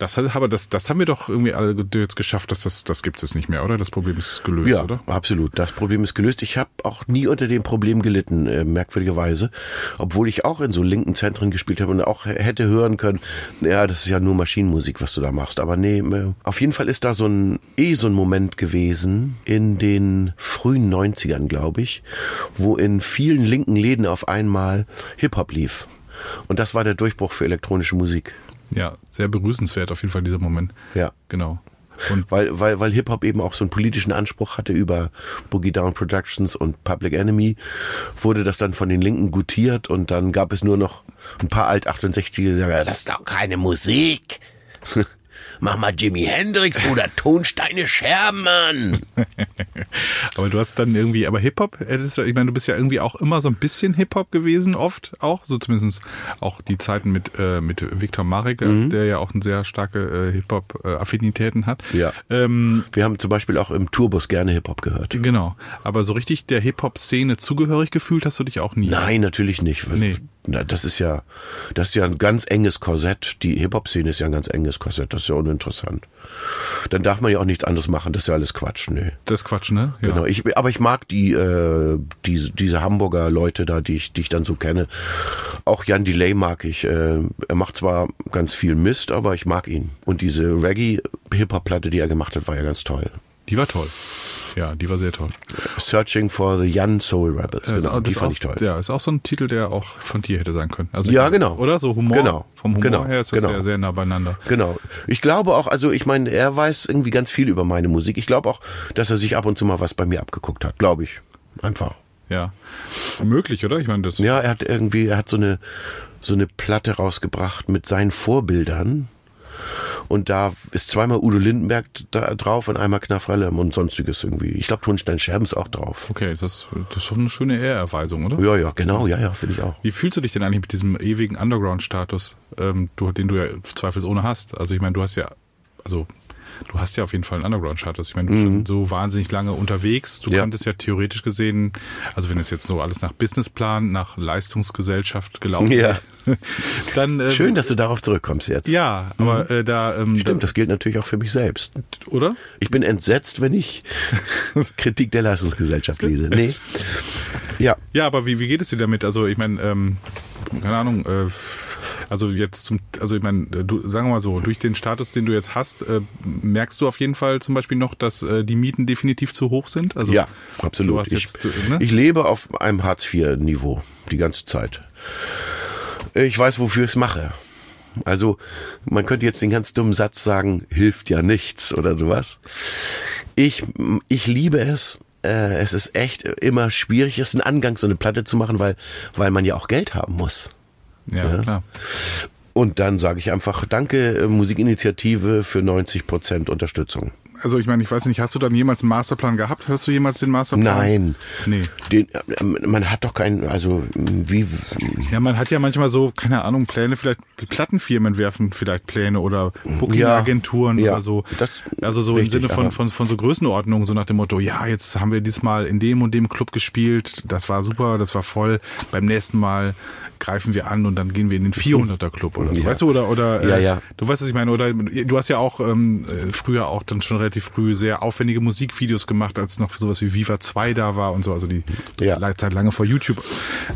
Das, aber das, das haben wir doch irgendwie alle jetzt geschafft, dass das, das gibt es nicht mehr, oder? Das Problem ist gelöst, ja, oder? absolut. Das Problem ist gelöst. Ich habe auch nie unter dem Problem gelitten, äh, merkwürdigerweise. Obwohl ich auch in so linken Zentren gespielt habe und auch hätte hören können, ja, das ist ja nur Maschinenmusik, was du da machst. Aber nee, auf jeden Fall ist da so ein, eh so ein Moment gewesen in den frühen 90ern, glaube ich, wo in vielen linken Läden auf einmal Hip-Hop lief. Und das war der Durchbruch für elektronische Musik. Ja, sehr begrüßenswert auf jeden Fall dieser Moment. Ja. Genau. Und weil, weil, weil Hip-Hop eben auch so einen politischen Anspruch hatte über Boogie Down Productions und Public Enemy, wurde das dann von den Linken gutiert und dann gab es nur noch ein paar Alt-68er, die sagen, das ist doch keine Musik. Mach mal Jimi Hendrix oder Tonsteine Scherben an. aber du hast dann irgendwie, aber Hip-Hop, ich meine, du bist ja irgendwie auch immer so ein bisschen Hip-Hop gewesen, oft auch, so zumindest auch die Zeiten mit, äh, mit Viktor Marek, mhm. der ja auch eine sehr starke äh, Hip-Hop-Affinitäten hat. Ja. Ähm, Wir haben zum Beispiel auch im Tourbus gerne Hip-Hop gehört. Genau. Aber so richtig der Hip-Hop-Szene zugehörig gefühlt hast du dich auch nie. Nein, natürlich nicht. Nee. Na, das ist ja, das ist ja ein ganz enges Korsett. Die Hip-Hop-Szene ist ja ein ganz enges Korsett. Das ist ja uninteressant. Dann darf man ja auch nichts anderes machen. Das ist ja alles Quatsch. Nö. Das ist Quatsch, ne? Ja. Genau. Ich, aber ich mag die, äh, diese, diese Hamburger Leute da, die ich, die ich dann so kenne. Auch Jan Delay mag ich. Äh, er macht zwar ganz viel Mist, aber ich mag ihn. Und diese Reggae-Hip-Hop-Platte, die er gemacht hat, war ja ganz toll. Die war toll. Ja, die war sehr toll. Searching for the Young Soul Rebels. genau, auch, die fand auch, ich toll. Ja, ist auch so ein Titel, der auch von dir hätte sein können. Also ja, genau. Oder so Humor. Genau. Vom Humor genau. her ist das genau. ja sehr nah beieinander. Genau. Ich glaube auch, also ich meine, er weiß irgendwie ganz viel über meine Musik. Ich glaube auch, dass er sich ab und zu mal was bei mir abgeguckt hat. Glaube ich. Einfach. Ja. Möglich, oder? Ich meine, das. Ja, er hat irgendwie, er hat so eine, so eine Platte rausgebracht mit seinen Vorbildern und da ist zweimal Udo Lindenberg da drauf und einmal Knafrellem und sonstiges irgendwie. Ich glaube, Tonstein Scherben ist auch drauf. Okay, das, das ist schon eine schöne Ehrerweisung, oder? Ja, ja, genau, ja, ja, finde ich auch. Wie fühlst du dich denn eigentlich mit diesem ewigen Underground-Status, ähm, du, den du ja zweifelsohne hast? Also ich meine, du hast ja, also du hast ja auf jeden Fall einen Underground-Status. Ich meine, du bist mhm. so wahnsinnig lange unterwegs. Du ja. könntest ja theoretisch gesehen, also wenn es jetzt so alles nach Businessplan, nach Leistungsgesellschaft gelaufen ja. dann äh, schön, dass du darauf zurückkommst jetzt. Ja, aber mhm. äh, da ähm, stimmt, da, das gilt natürlich auch für mich selbst, oder? Ich bin entsetzt, wenn ich Kritik der Leistungsgesellschaft lese. Nee. Ja. Ja, aber wie wie geht es dir damit? Also ich meine, ähm, keine Ahnung. Äh, Also jetzt zum, also ich meine, du, sagen wir mal so, durch den Status, den du jetzt hast, äh, merkst du auf jeden Fall zum Beispiel noch, dass äh, die Mieten definitiv zu hoch sind? Also ja, absolut. Ich, jetzt, ne? ich lebe auf einem Hartz-IV-Niveau die ganze Zeit. Ich weiß, wofür ich es mache. Also man könnte jetzt den ganz dummen Satz sagen, hilft ja nichts oder sowas. Ich, ich liebe es. Äh, es ist echt immer schwierig, es ist ein Angang, so eine Platte zu machen, weil, weil man ja auch Geld haben muss. Ja, ja. klar. Und dann sage ich einfach Danke, äh, Musikinitiative für 90 Prozent Unterstützung also ich meine, ich weiß nicht, hast du dann jemals einen Masterplan gehabt? Hast du jemals den Masterplan? Nein. Nee. Den, man hat doch keinen, also wie. Ja, man hat ja manchmal so, keine Ahnung, Pläne, vielleicht Plattenfirmen werfen vielleicht Pläne oder Booking-Agenturen ja, ja, oder so. Das also so richtig, im Sinne von, von, von so Größenordnungen, so nach dem Motto, ja, jetzt haben wir diesmal in dem und dem Club gespielt, das war super, das war voll. Beim nächsten Mal greifen wir an und dann gehen wir in den 400er Club oder so, ja. weißt du? Oder, oder ja, ja. du weißt, was ich meine. Oder du hast ja auch ähm, äh, früher auch dann schon relativ früh sehr aufwendige Musikvideos gemacht, als noch sowas wie Viva 2 da war und so. Also die ja. Zeit lange vor YouTube,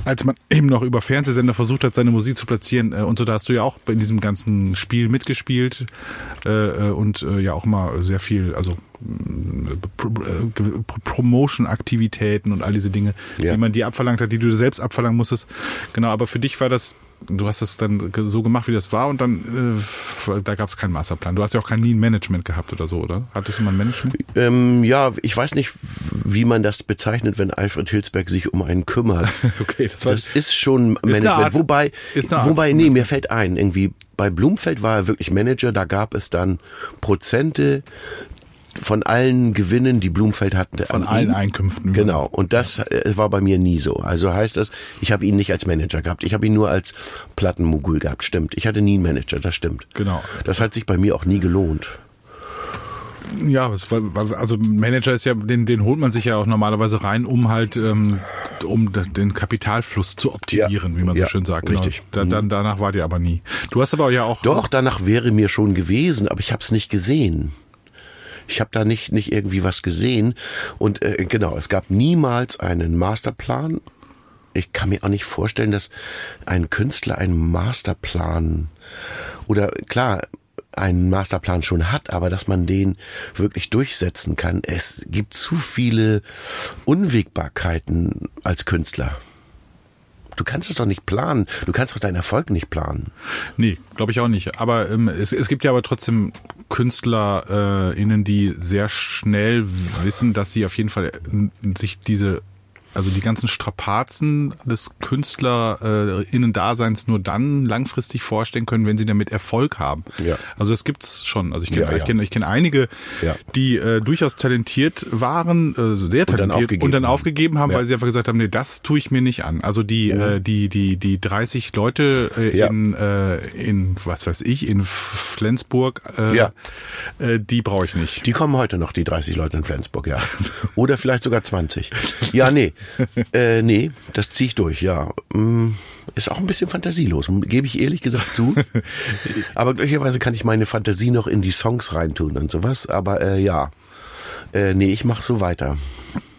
als man eben noch über Fernsehsender versucht hat, seine Musik zu platzieren äh, und so. Da hast du ja auch in diesem ganzen Spiel mitgespielt äh, äh und äh, ja auch mal sehr viel, also Promotion-Aktivitäten und all diese Dinge, ja. die man dir abverlangt hat, die du selbst abverlangen musstest. Genau, aber für dich war das, du hast es dann so gemacht, wie das war und dann, äh, da gab es keinen Masterplan. Du hast ja auch kein Lean-Management gehabt oder so, oder? Hattest du mal ein Management? Ähm, ja, ich weiß nicht, wie man das bezeichnet, wenn Alfred Hilsberg sich um einen kümmert. okay, das, das ist schon Management. Art, wobei, wobei, nee, mir fällt ein, irgendwie bei Blumfeld war er wirklich Manager, da gab es dann Prozente, von allen Gewinnen, die Blumfeld hatte. Von allen ihn. Einkünften. Genau. Und das äh, war bei mir nie so. Also heißt das, ich habe ihn nicht als Manager gehabt. Ich habe ihn nur als Plattenmogul gehabt. Stimmt. Ich hatte nie einen Manager. Das stimmt. Genau. Das hat sich bei mir auch nie gelohnt. Ja, also Manager ist ja, den, den holt man sich ja auch normalerweise rein, um halt, ähm, um den Kapitalfluss zu optimieren, ja, wie man so schön sagt. Genau. Richtig. Da, dann, danach war dir aber nie. Du hast aber ja auch. Doch, danach wäre mir schon gewesen, aber ich habe es nicht gesehen. Ich habe da nicht, nicht irgendwie was gesehen. Und äh, genau, es gab niemals einen Masterplan. Ich kann mir auch nicht vorstellen, dass ein Künstler einen Masterplan oder klar, einen Masterplan schon hat, aber dass man den wirklich durchsetzen kann. Es gibt zu viele Unwägbarkeiten als Künstler. Du kannst es doch nicht planen. Du kannst doch deinen Erfolg nicht planen. Nee, glaube ich auch nicht. Aber ähm, es, es gibt ja aber trotzdem KünstlerInnen, äh, die sehr schnell wissen, dass sie auf jeden Fall äh, sich diese also die ganzen Strapazen des KünstlerInnen-Daseins nur dann langfristig vorstellen können, wenn sie damit Erfolg haben. Ja. Also das gibt's schon. Also ich kenne ja, ja. ich kenn, ich kenn einige, ja. die äh, durchaus talentiert waren, äh, sehr talentiert und dann aufgegeben, und dann aufgegeben haben, weil sie einfach gesagt haben, nee, das tue ich mir nicht an. Also die, mhm. äh, die, die, die 30 Leute äh, in, äh, in, was weiß ich, in Flensburg, äh, ja. äh, die brauche ich nicht. Die kommen heute noch, die 30 Leute in Flensburg, ja. Oder vielleicht sogar 20. Ja, nee. äh, nee, das ziehe ich durch, ja. Mm, ist auch ein bisschen fantasielos, gebe ich ehrlich gesagt zu. Aber glücklicherweise kann ich meine Fantasie noch in die Songs reintun und sowas. Aber äh, ja, äh, nee, ich mache so weiter.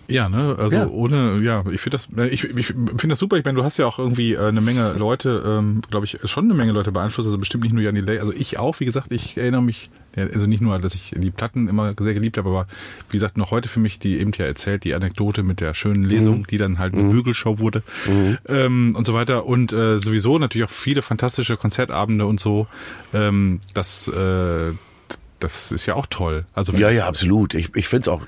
Ja, ne, also ja. ohne, ja, ich finde das, äh, ich, ich finde das super. Ich meine, du hast ja auch irgendwie äh, eine Menge Leute, ähm, glaube ich, schon eine Menge Leute beeinflusst, also bestimmt nicht nur Jan Delay, also ich auch, wie gesagt, ich erinnere mich, also nicht nur, dass ich die Platten immer sehr geliebt habe, aber wie gesagt, noch heute für mich, die eben ja erzählt, die Anekdote mit der schönen Lesung, mhm. die dann halt eine mhm. Bügelshow wurde mhm. ähm, und so weiter und äh, sowieso natürlich auch viele fantastische Konzertabende und so, ähm, das, äh, das ist ja auch toll. Also ja, ja, absolut. Ich, ich finde es auch.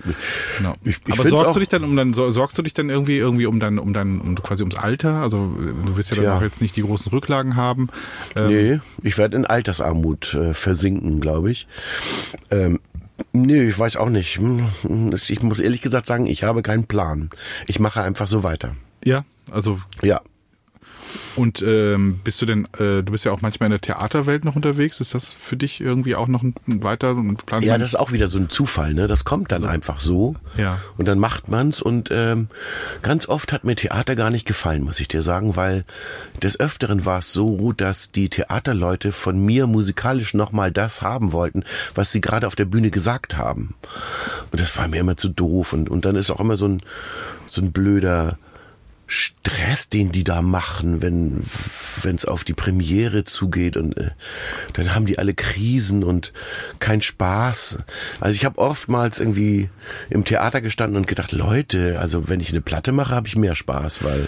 Genau. Ich, ich Aber sorgst du dich dann um dann sorgst du dich dann irgendwie irgendwie um dann um dann um quasi ums Alter? Also du wirst ja dann auch jetzt nicht die großen Rücklagen haben. Ähm, nee, ich werde in Altersarmut äh, versinken, glaube ich. Ähm, Nee, ich weiß auch nicht. Hm, ich muss ehrlich gesagt sagen, ich habe keinen Plan. Ich mache einfach so weiter. Ja, also. Ja. Und ähm, bist du denn, äh, du bist ja auch manchmal in der Theaterwelt noch unterwegs. Ist das für dich irgendwie auch noch ein, ein weiter Plan? Ja, das ist auch wieder so ein Zufall, ne? Das kommt dann so. einfach so. Ja. Und dann macht man's und ähm, ganz oft hat mir Theater gar nicht gefallen, muss ich dir sagen, weil des Öfteren war es so, dass die Theaterleute von mir musikalisch nochmal das haben wollten, was sie gerade auf der Bühne gesagt haben. Und das war mir immer zu doof. Und, und dann ist auch immer so ein, so ein blöder Stress, den die da machen, wenn es auf die Premiere zugeht und äh, dann haben die alle Krisen und kein Spaß. Also ich habe oftmals irgendwie im Theater gestanden und gedacht, Leute, also wenn ich eine Platte mache, habe ich mehr Spaß, weil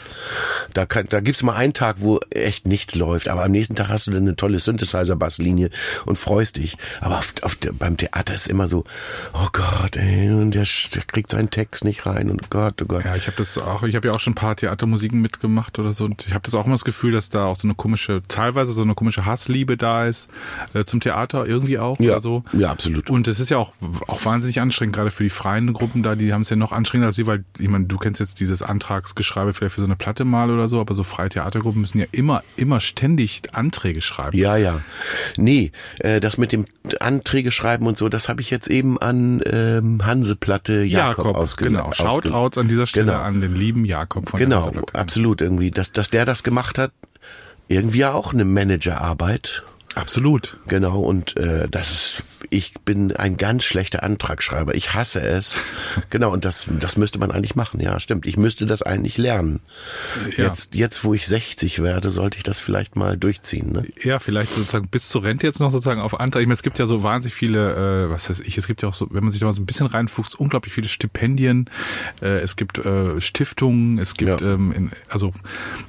da, kann, da gibt's mal einen Tag, wo echt nichts läuft, aber am nächsten Tag hast du dann eine tolle Synthesizer-Basslinie und freust dich. Aber auf, auf, beim Theater ist immer so, oh Gott, ey, und der, der kriegt seinen Text nicht rein und Gott, oh Gott. Ja, ich habe das auch, ich habe ja auch schon ein paar Theatermusiken mitgemacht oder so und ich habe das auch immer das Gefühl, dass da auch so eine komische, teilweise so eine komische Hassliebe da ist äh, zum Theater irgendwie auch ja, oder so. Ja, absolut. Und es ist ja auch, auch wahnsinnig anstrengend, gerade für die freien Gruppen da, die haben es ja noch anstrengender als sie, weil, ich meine, du kennst jetzt dieses Antragsgeschreibe vielleicht für so eine Platte mal oder so, aber so freie Theatergruppen müssen ja immer, immer ständig Anträge schreiben. Ja, ja. Nee, äh, das mit dem Anträge schreiben und so, das habe ich jetzt eben an ähm, Hanseplatte Jakob, Jakob ausgenommen. Genau, Shoutouts an dieser Stelle Genau. an den lieben Jakob von Genau, Hanseplatte. absolut irgendwie. Dass, dass der das gemacht hat, irgendwie auch eine Managerarbeit. Absolut. Genau, und äh, das ist, ich bin ein ganz schlechter Antragschreiber. Ich hasse es. genau, und das, das müsste man eigentlich machen, ja, stimmt. Ich müsste das eigentlich lernen. Ja. Jetzt, jetzt, wo ich 60 werde, sollte ich das vielleicht mal durchziehen. Ne? Ja, vielleicht sozusagen bis zur Rente jetzt noch sozusagen auf Antrag. Ich meine, es gibt ja so wahnsinnig viele, äh, was weiß ich, es gibt ja auch so, wenn man sich da mal so ein bisschen reinfuchst, unglaublich viele Stipendien. Äh, es gibt äh, Stiftungen, es gibt, Ja. ähm, in, also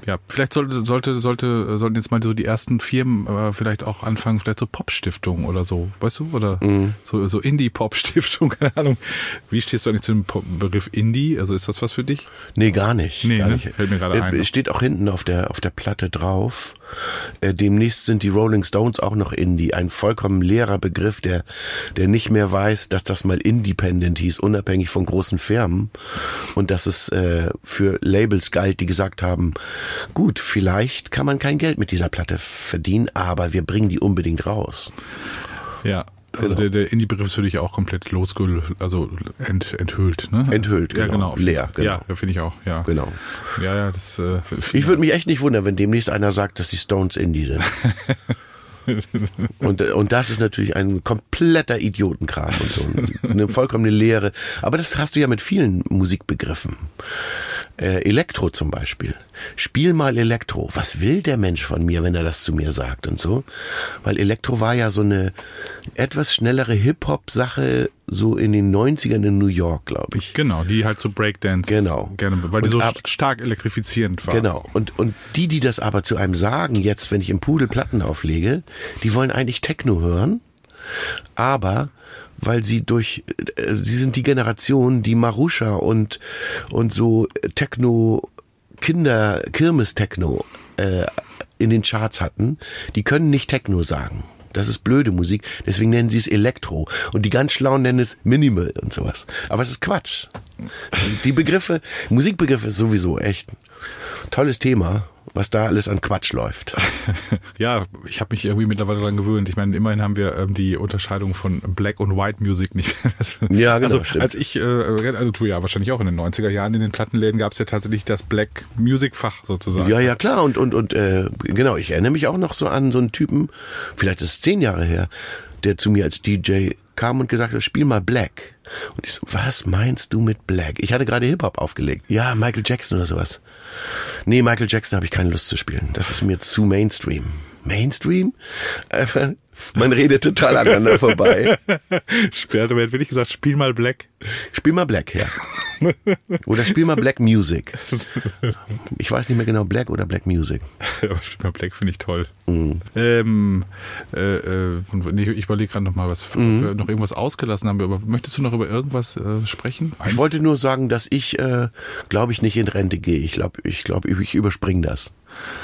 ja, vielleicht sollte, sollte, sollte, sollten jetzt mal so die ersten Firmen äh, vielleicht auch anfangen, vielleicht so Pop-Stiftungen oder so, weißt du? Oder Mhm. so, so Indie-Pop-Stiftung, keine Ahnung. Wie stehst du eigentlich zu dem Begriff Indie? Also ist das was für dich? Nee, gar nicht. Nee, gar ne? nicht. Fällt mir gerade ein. Äh, Steht auch hinten auf der, auf der Platte drauf. Äh, demnächst sind die Rolling Stones auch noch Indie. Ein vollkommen leerer Begriff, der, der nicht mehr weiß, dass das mal Independent hieß, unabhängig von großen Firmen. Und dass es äh, für Labels galt, die gesagt haben, gut, vielleicht kann man kein Geld mit dieser Platte verdienen, aber wir bringen die unbedingt raus. Ja. Also Genau. der, der Indie-Begriff ist für dich auch komplett losgehüllt, also ent, enthüllt, ne? Enthüllt, ja, genau. genau. Leer, genau. Ja, finde ich auch, ja. Genau. Ja, ja, das. Äh, Ich würde mich echt nicht wundern, wenn demnächst einer sagt, dass die Stones Indie sind. und, äh, und das ist natürlich ein kompletter Idiotenkram und so. Eine vollkommene Lehre. Aber das hast du ja mit vielen Musikbegriffen. Äh, Elektro zum Beispiel. Spiel mal Elektro. Was will der Mensch von mir, wenn er das zu mir sagt und so? Weil Elektro war ja so eine etwas schnellere Hip-Hop-Sache so in den 90ern in New York, glaube ich. Genau, die halt so Breakdance Genau. gerne, weil die Und so ab- stark elektrifizierend war. Genau. Und, und die, die das aber zu einem sagen, jetzt, wenn ich im Pudel Platten auflege, die wollen eigentlich Techno hören, aber weil sie durch, äh, sie sind die Generation, die Marusha und, und so Techno, Kinder, Kirmes-Techno äh, in den Charts hatten, die können nicht Techno sagen. Das ist blöde Musik, deswegen nennen sie es Elektro. Und die ganz Schlauen nennen es Minimal und sowas. Aber es ist Quatsch. Die Begriffe, Musikbegriffe ist sowieso echt ein tolles Thema, was da alles an Quatsch läuft. Ja, ich habe mich irgendwie mittlerweile daran gewöhnt. Ich meine, immerhin haben wir ähm, die Unterscheidung von Black und White Music nicht mehr. Ja, genau, Also stimmt. als ich, äh, also du ja wahrscheinlich auch in den 90er Jahren in den Plattenläden gab es ja tatsächlich das Black Music Fach sozusagen. Ja, ja, klar. Und, und, und äh, genau, ich erinnere mich auch noch so an so einen Typen, vielleicht ist es zehn Jahre her, der zu mir als DJ kam und gesagt hat, spiel mal Black. Und ich so, was meinst du mit Black? Ich hatte gerade Hip-Hop aufgelegt. Ja, Michael Jackson oder sowas. Nee, Michael Jackson habe ich keine Lust zu spielen. Das ist mir zu Mainstream. Mainstream? Man redet total aneinander vorbei. Sperrte mir, hätte ich gesagt, spiel mal Black. Spiel mal Black, ja. Oder spiel mal Black Music. Ich weiß nicht mehr genau, Black oder Black Music. Aber spiel mal Black finde ich toll. Mhm. Ähm, äh, äh, ich überlege gerade noch mal, was, Mhm. noch irgendwas ausgelassen haben. Aber möchtest du noch über irgendwas äh, sprechen? Ich wollte nur sagen, dass ich, äh, glaube ich, nicht in Rente gehe. Ich glaube, ich, glaub, ich überspringe das.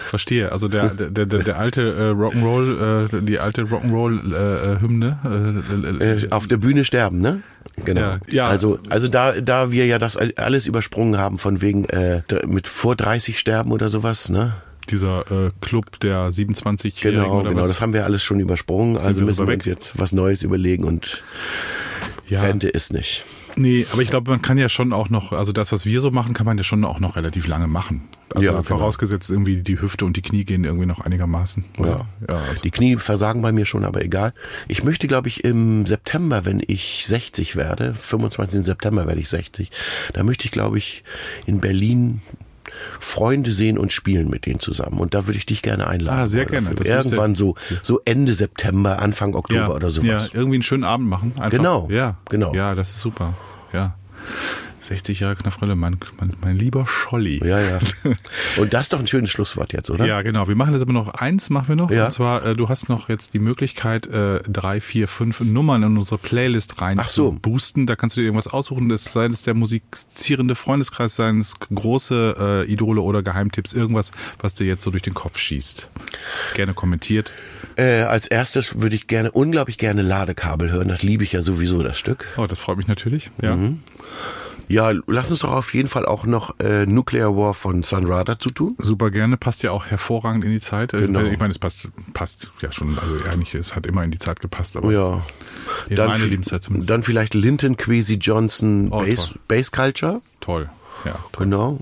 Verstehe. Also der, der, der, der alte äh, Rock'n'Roll, äh, die alte Rock'n'Roll-Hymne. Äh, äh, Äh, auf der Bühne sterben, ne? Genau. Ja, ja. Also, also da, da wir ja das alles übersprungen haben, von wegen äh, mit vor 30 sterben oder sowas, ne? dieser äh, Club der 27 Genau, oder genau. was? Das haben wir alles schon übersprungen. Also wir müssen wir uns jetzt was Neues überlegen und ja. Rente ist nicht. Nee, aber ich glaube, man kann ja schon auch noch, also das, was wir so machen, kann man ja schon auch noch relativ lange machen. Also Ja, genau. vorausgesetzt irgendwie die Hüfte und die Knie gehen irgendwie noch einigermaßen. Ja. ja also, Die Knie versagen bei mir schon, aber egal. Ich möchte, glaube ich, im September, wenn ich 60 werde, 25. September werde ich 60, da möchte ich, glaube ich, in Berlin Freunde sehen und spielen mit denen zusammen. Und da würde ich dich gerne einladen. Ah, sehr gerne. Irgendwann so, so Ende September, Anfang Oktober ja, oder sowas. Ja, irgendwie einen schönen Abend machen. Einfach. Genau. Ja, genau. Ja, das ist super. Ja. 60 Jahre Knafrelle, mein, mein, mein lieber Scholli. Ja, ja. Und das ist doch ein schönes Schlusswort jetzt, oder? Ja, genau. Wir machen jetzt aber noch eins, machen wir noch. Ja. Und zwar, äh, du hast noch jetzt die Möglichkeit, äh, drei, vier, fünf Nummern in unsere Playlist rein Ach so. zu boosten. Da kannst du dir irgendwas aussuchen. Das sei es der musizierende Freundeskreis sein, es große äh, Idole oder Geheimtipps, irgendwas, was dir jetzt so durch den Kopf schießt. Gerne kommentiert. Äh, als erstes würde ich gerne, unglaublich gerne Ladekabel hören. Das liebe ich ja sowieso, das Stück. Oh, das freut mich natürlich. Ja. Mhm. Ja, lass uns doch auf jeden Fall auch noch äh, Nuclear War von Sun Ra dazu tun. Super gerne, passt ja auch hervorragend in die Zeit. Äh, Genau. Ich meine, es passt, passt ja schon, also eigentlich, es hat immer in die Zeit gepasst, aber Ja. in Dann, meine Lebenszeit zumindest. dann vielleicht Linton Kwesi Johnson Oh, Bass. Bass Culture. Toll. Ja, toll. Genau.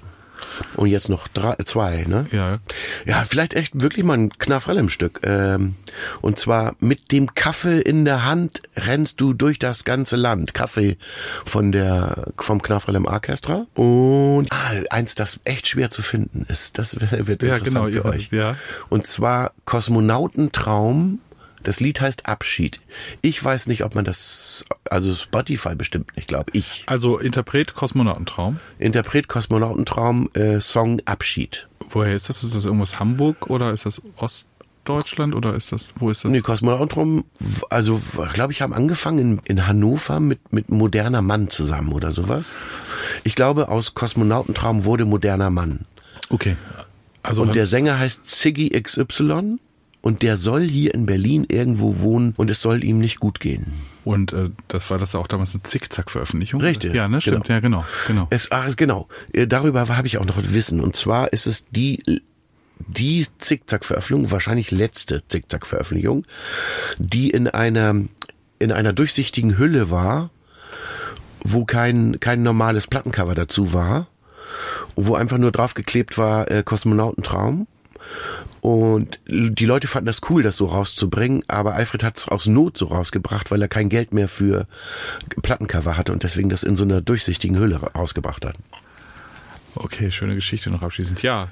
Und jetzt noch drei, zwei, ne? Ja, Ja, vielleicht echt wirklich mal ein Knafrell im Stück. Ähm, und zwar mit dem Kaffee in der Hand rennst du durch das ganze Land. Kaffee von der vom Knafrell im Orchestra. Und ah, eins, das echt schwer zu finden ist. Das wird Ja, interessant genau, für ja, euch. ja. Und zwar Kosmonautentraum. Das Lied heißt Abschied. Ich weiß nicht, ob man das, also Spotify bestimmt nicht, glaube ich. Also Interpret Kosmonautentraum. Interpret Kosmonautentraum, äh, Song Abschied. Woher ist das? Ist das irgendwas Hamburg oder ist das Ostdeutschland oder ist das, wo ist das? Nee, Kosmonautentraum, also glaube ich, haben angefangen in, in Hannover mit, mit moderner Mann zusammen oder sowas. Ich glaube, aus Kosmonautentraum wurde moderner Mann. Okay. Also Und der Sänger heißt Ziggy XY und der soll hier in Berlin irgendwo wohnen und es soll ihm nicht gut gehen. und äh, das war das auch damals eine Zickzack-Veröffentlichung? Richtig, Ja, ne, stimmt, genau. ja, genau, genau. Es, es- genau, Äh, darüber habe ich auch noch Wissen. Und zwar ist es die, die Zickzack-Veröffentlichung, wahrscheinlich letzte Zickzack-Veröffentlichung, die in einer, in einer durchsichtigen Hülle war, wo kein, kein normales Plattencover dazu war, wo einfach nur draufgeklebt war äh, Kosmonautentraum. Und die Leute fanden das cool, das so rauszubringen, aber Alfred hat es aus Not so rausgebracht, weil er kein Geld mehr für Plattencover hatte und deswegen das in so einer durchsichtigen Hülle rausgebracht hat. Okay, schöne Geschichte noch abschließend. Ja,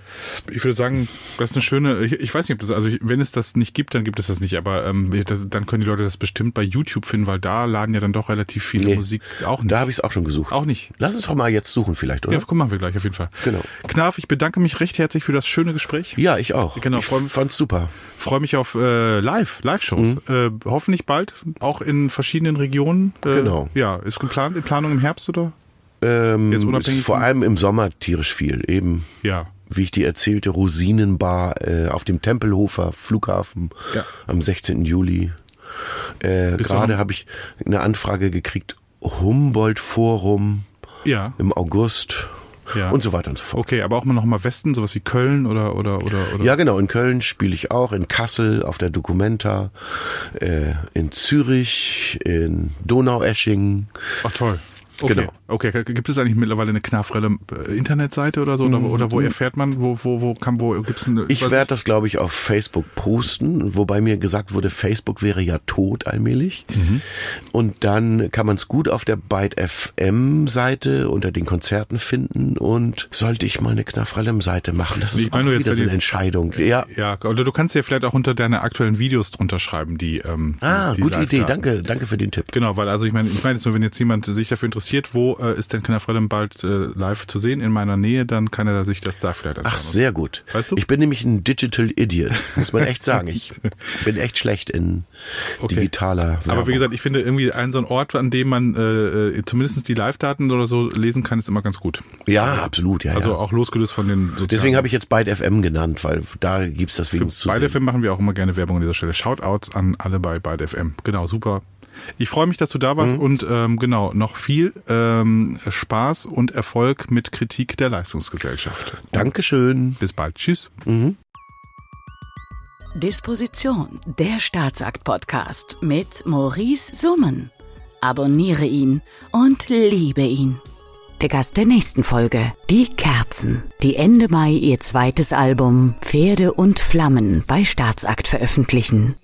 ich würde sagen, das ist eine schöne, ich, ich weiß nicht, ob das, also ich, wenn es das nicht gibt, dann gibt es das nicht, aber ähm, das, dann können die Leute das bestimmt bei YouTube finden, weil da laden ja dann doch relativ viele Nee. Musik auch nicht. Da habe ich es auch schon gesucht. Auch nicht. Lass uns doch mal jetzt suchen vielleicht, oder? Ja, guck, machen wir gleich auf jeden Fall. Genau. Knarf, ich bedanke mich recht herzlich für das schöne Gespräch. Ja, ich auch. Genau, ich voll- fand's super. Freue mich auf äh, Live, Live-Shows. Äh, hoffentlich bald, auch in verschiedenen Regionen. Äh, Genau. Ja, ist geplant, in Planung im Herbst oder? Ähm, Jetzt unabhängig ist vor allem im Sommer tierisch viel. Eben, Ja. wie ich dir erzählte, Rosinenbar äh, auf dem Tempelhofer Flughafen Ja. am 16. Juli. Äh, Gerade habe ich eine Anfrage gekriegt, Humboldt Forum Ja. im August Ja. und so weiter und so fort. Okay, aber auch mal noch mal Westen, sowas wie Köln oder oder oder oder. Ja, genau. In Köln spiele ich auch, in Kassel auf der Documenta, äh, in Zürich, in Donaueschingen. Ach toll. Okay. Genau. Okay, gibt es eigentlich mittlerweile eine Knafrelle äh, Internetseite oder so? Oder, oder wo erfährt man, wo, wo, wo kann, wo gibt's eine. Mhm. Ich werde das, glaube ich, auf Facebook posten, wobei mir gesagt wurde, Facebook wäre ja tot allmählich. Mhm. Und dann kann man es gut auf der Byte FM Seite unter den Konzerten finden und sollte ich mal eine Knafrellem-Seite machen. Das ist Ich meine auch wieder so eine Entscheidung. Ja. Ja, oder du kannst ja vielleicht auch unter deine aktuellen Videos drunter schreiben, die. Ähm, Ah, die gute Idee. da- Danke, danke für den Tipp. Genau, weil also ich meine, ich meine jetzt nur, wenn jetzt jemand sich dafür interessiert, wo äh, ist denn Knafrellem bald äh, live zu sehen in meiner Nähe, dann kann er sich das da vielleicht anschauen. Ach, sehr gut. Weißt du? Ich bin nämlich ein Digital Idiot, muss man echt sagen. Ich bin echt schlecht in Okay. digitaler Werbung. Aber wie gesagt, ich finde irgendwie ein so ein Ort, an dem man äh, äh, zumindest die Live-Daten oder so lesen kann, ist immer ganz gut. ja, absolut, ja, Also ja. auch losgelöst von den sozialen. Deswegen habe ich jetzt Byte FM genannt, weil da gibt's das wenigstens zu Bei sehen. FM machen wir auch immer gerne Werbung an dieser Stelle. Shoutouts an alle bei Byte FM. Genau, super. Ich freue mich, dass du da Mhm. warst und ähm, genau, noch viel ähm, Spaß und Erfolg mit Kritik der Leistungsgesellschaft. Dankeschön. Bis bald. Tschüss. Disposition, der Staatsakt-Podcast mit Maurice Summen. Abonniere ihn und liebe ihn. Der Gast der nächsten Folge, die Kerzen, die Ende Mai ihr zweites Album Pferde und Flammen bei Staatsakt veröffentlichen.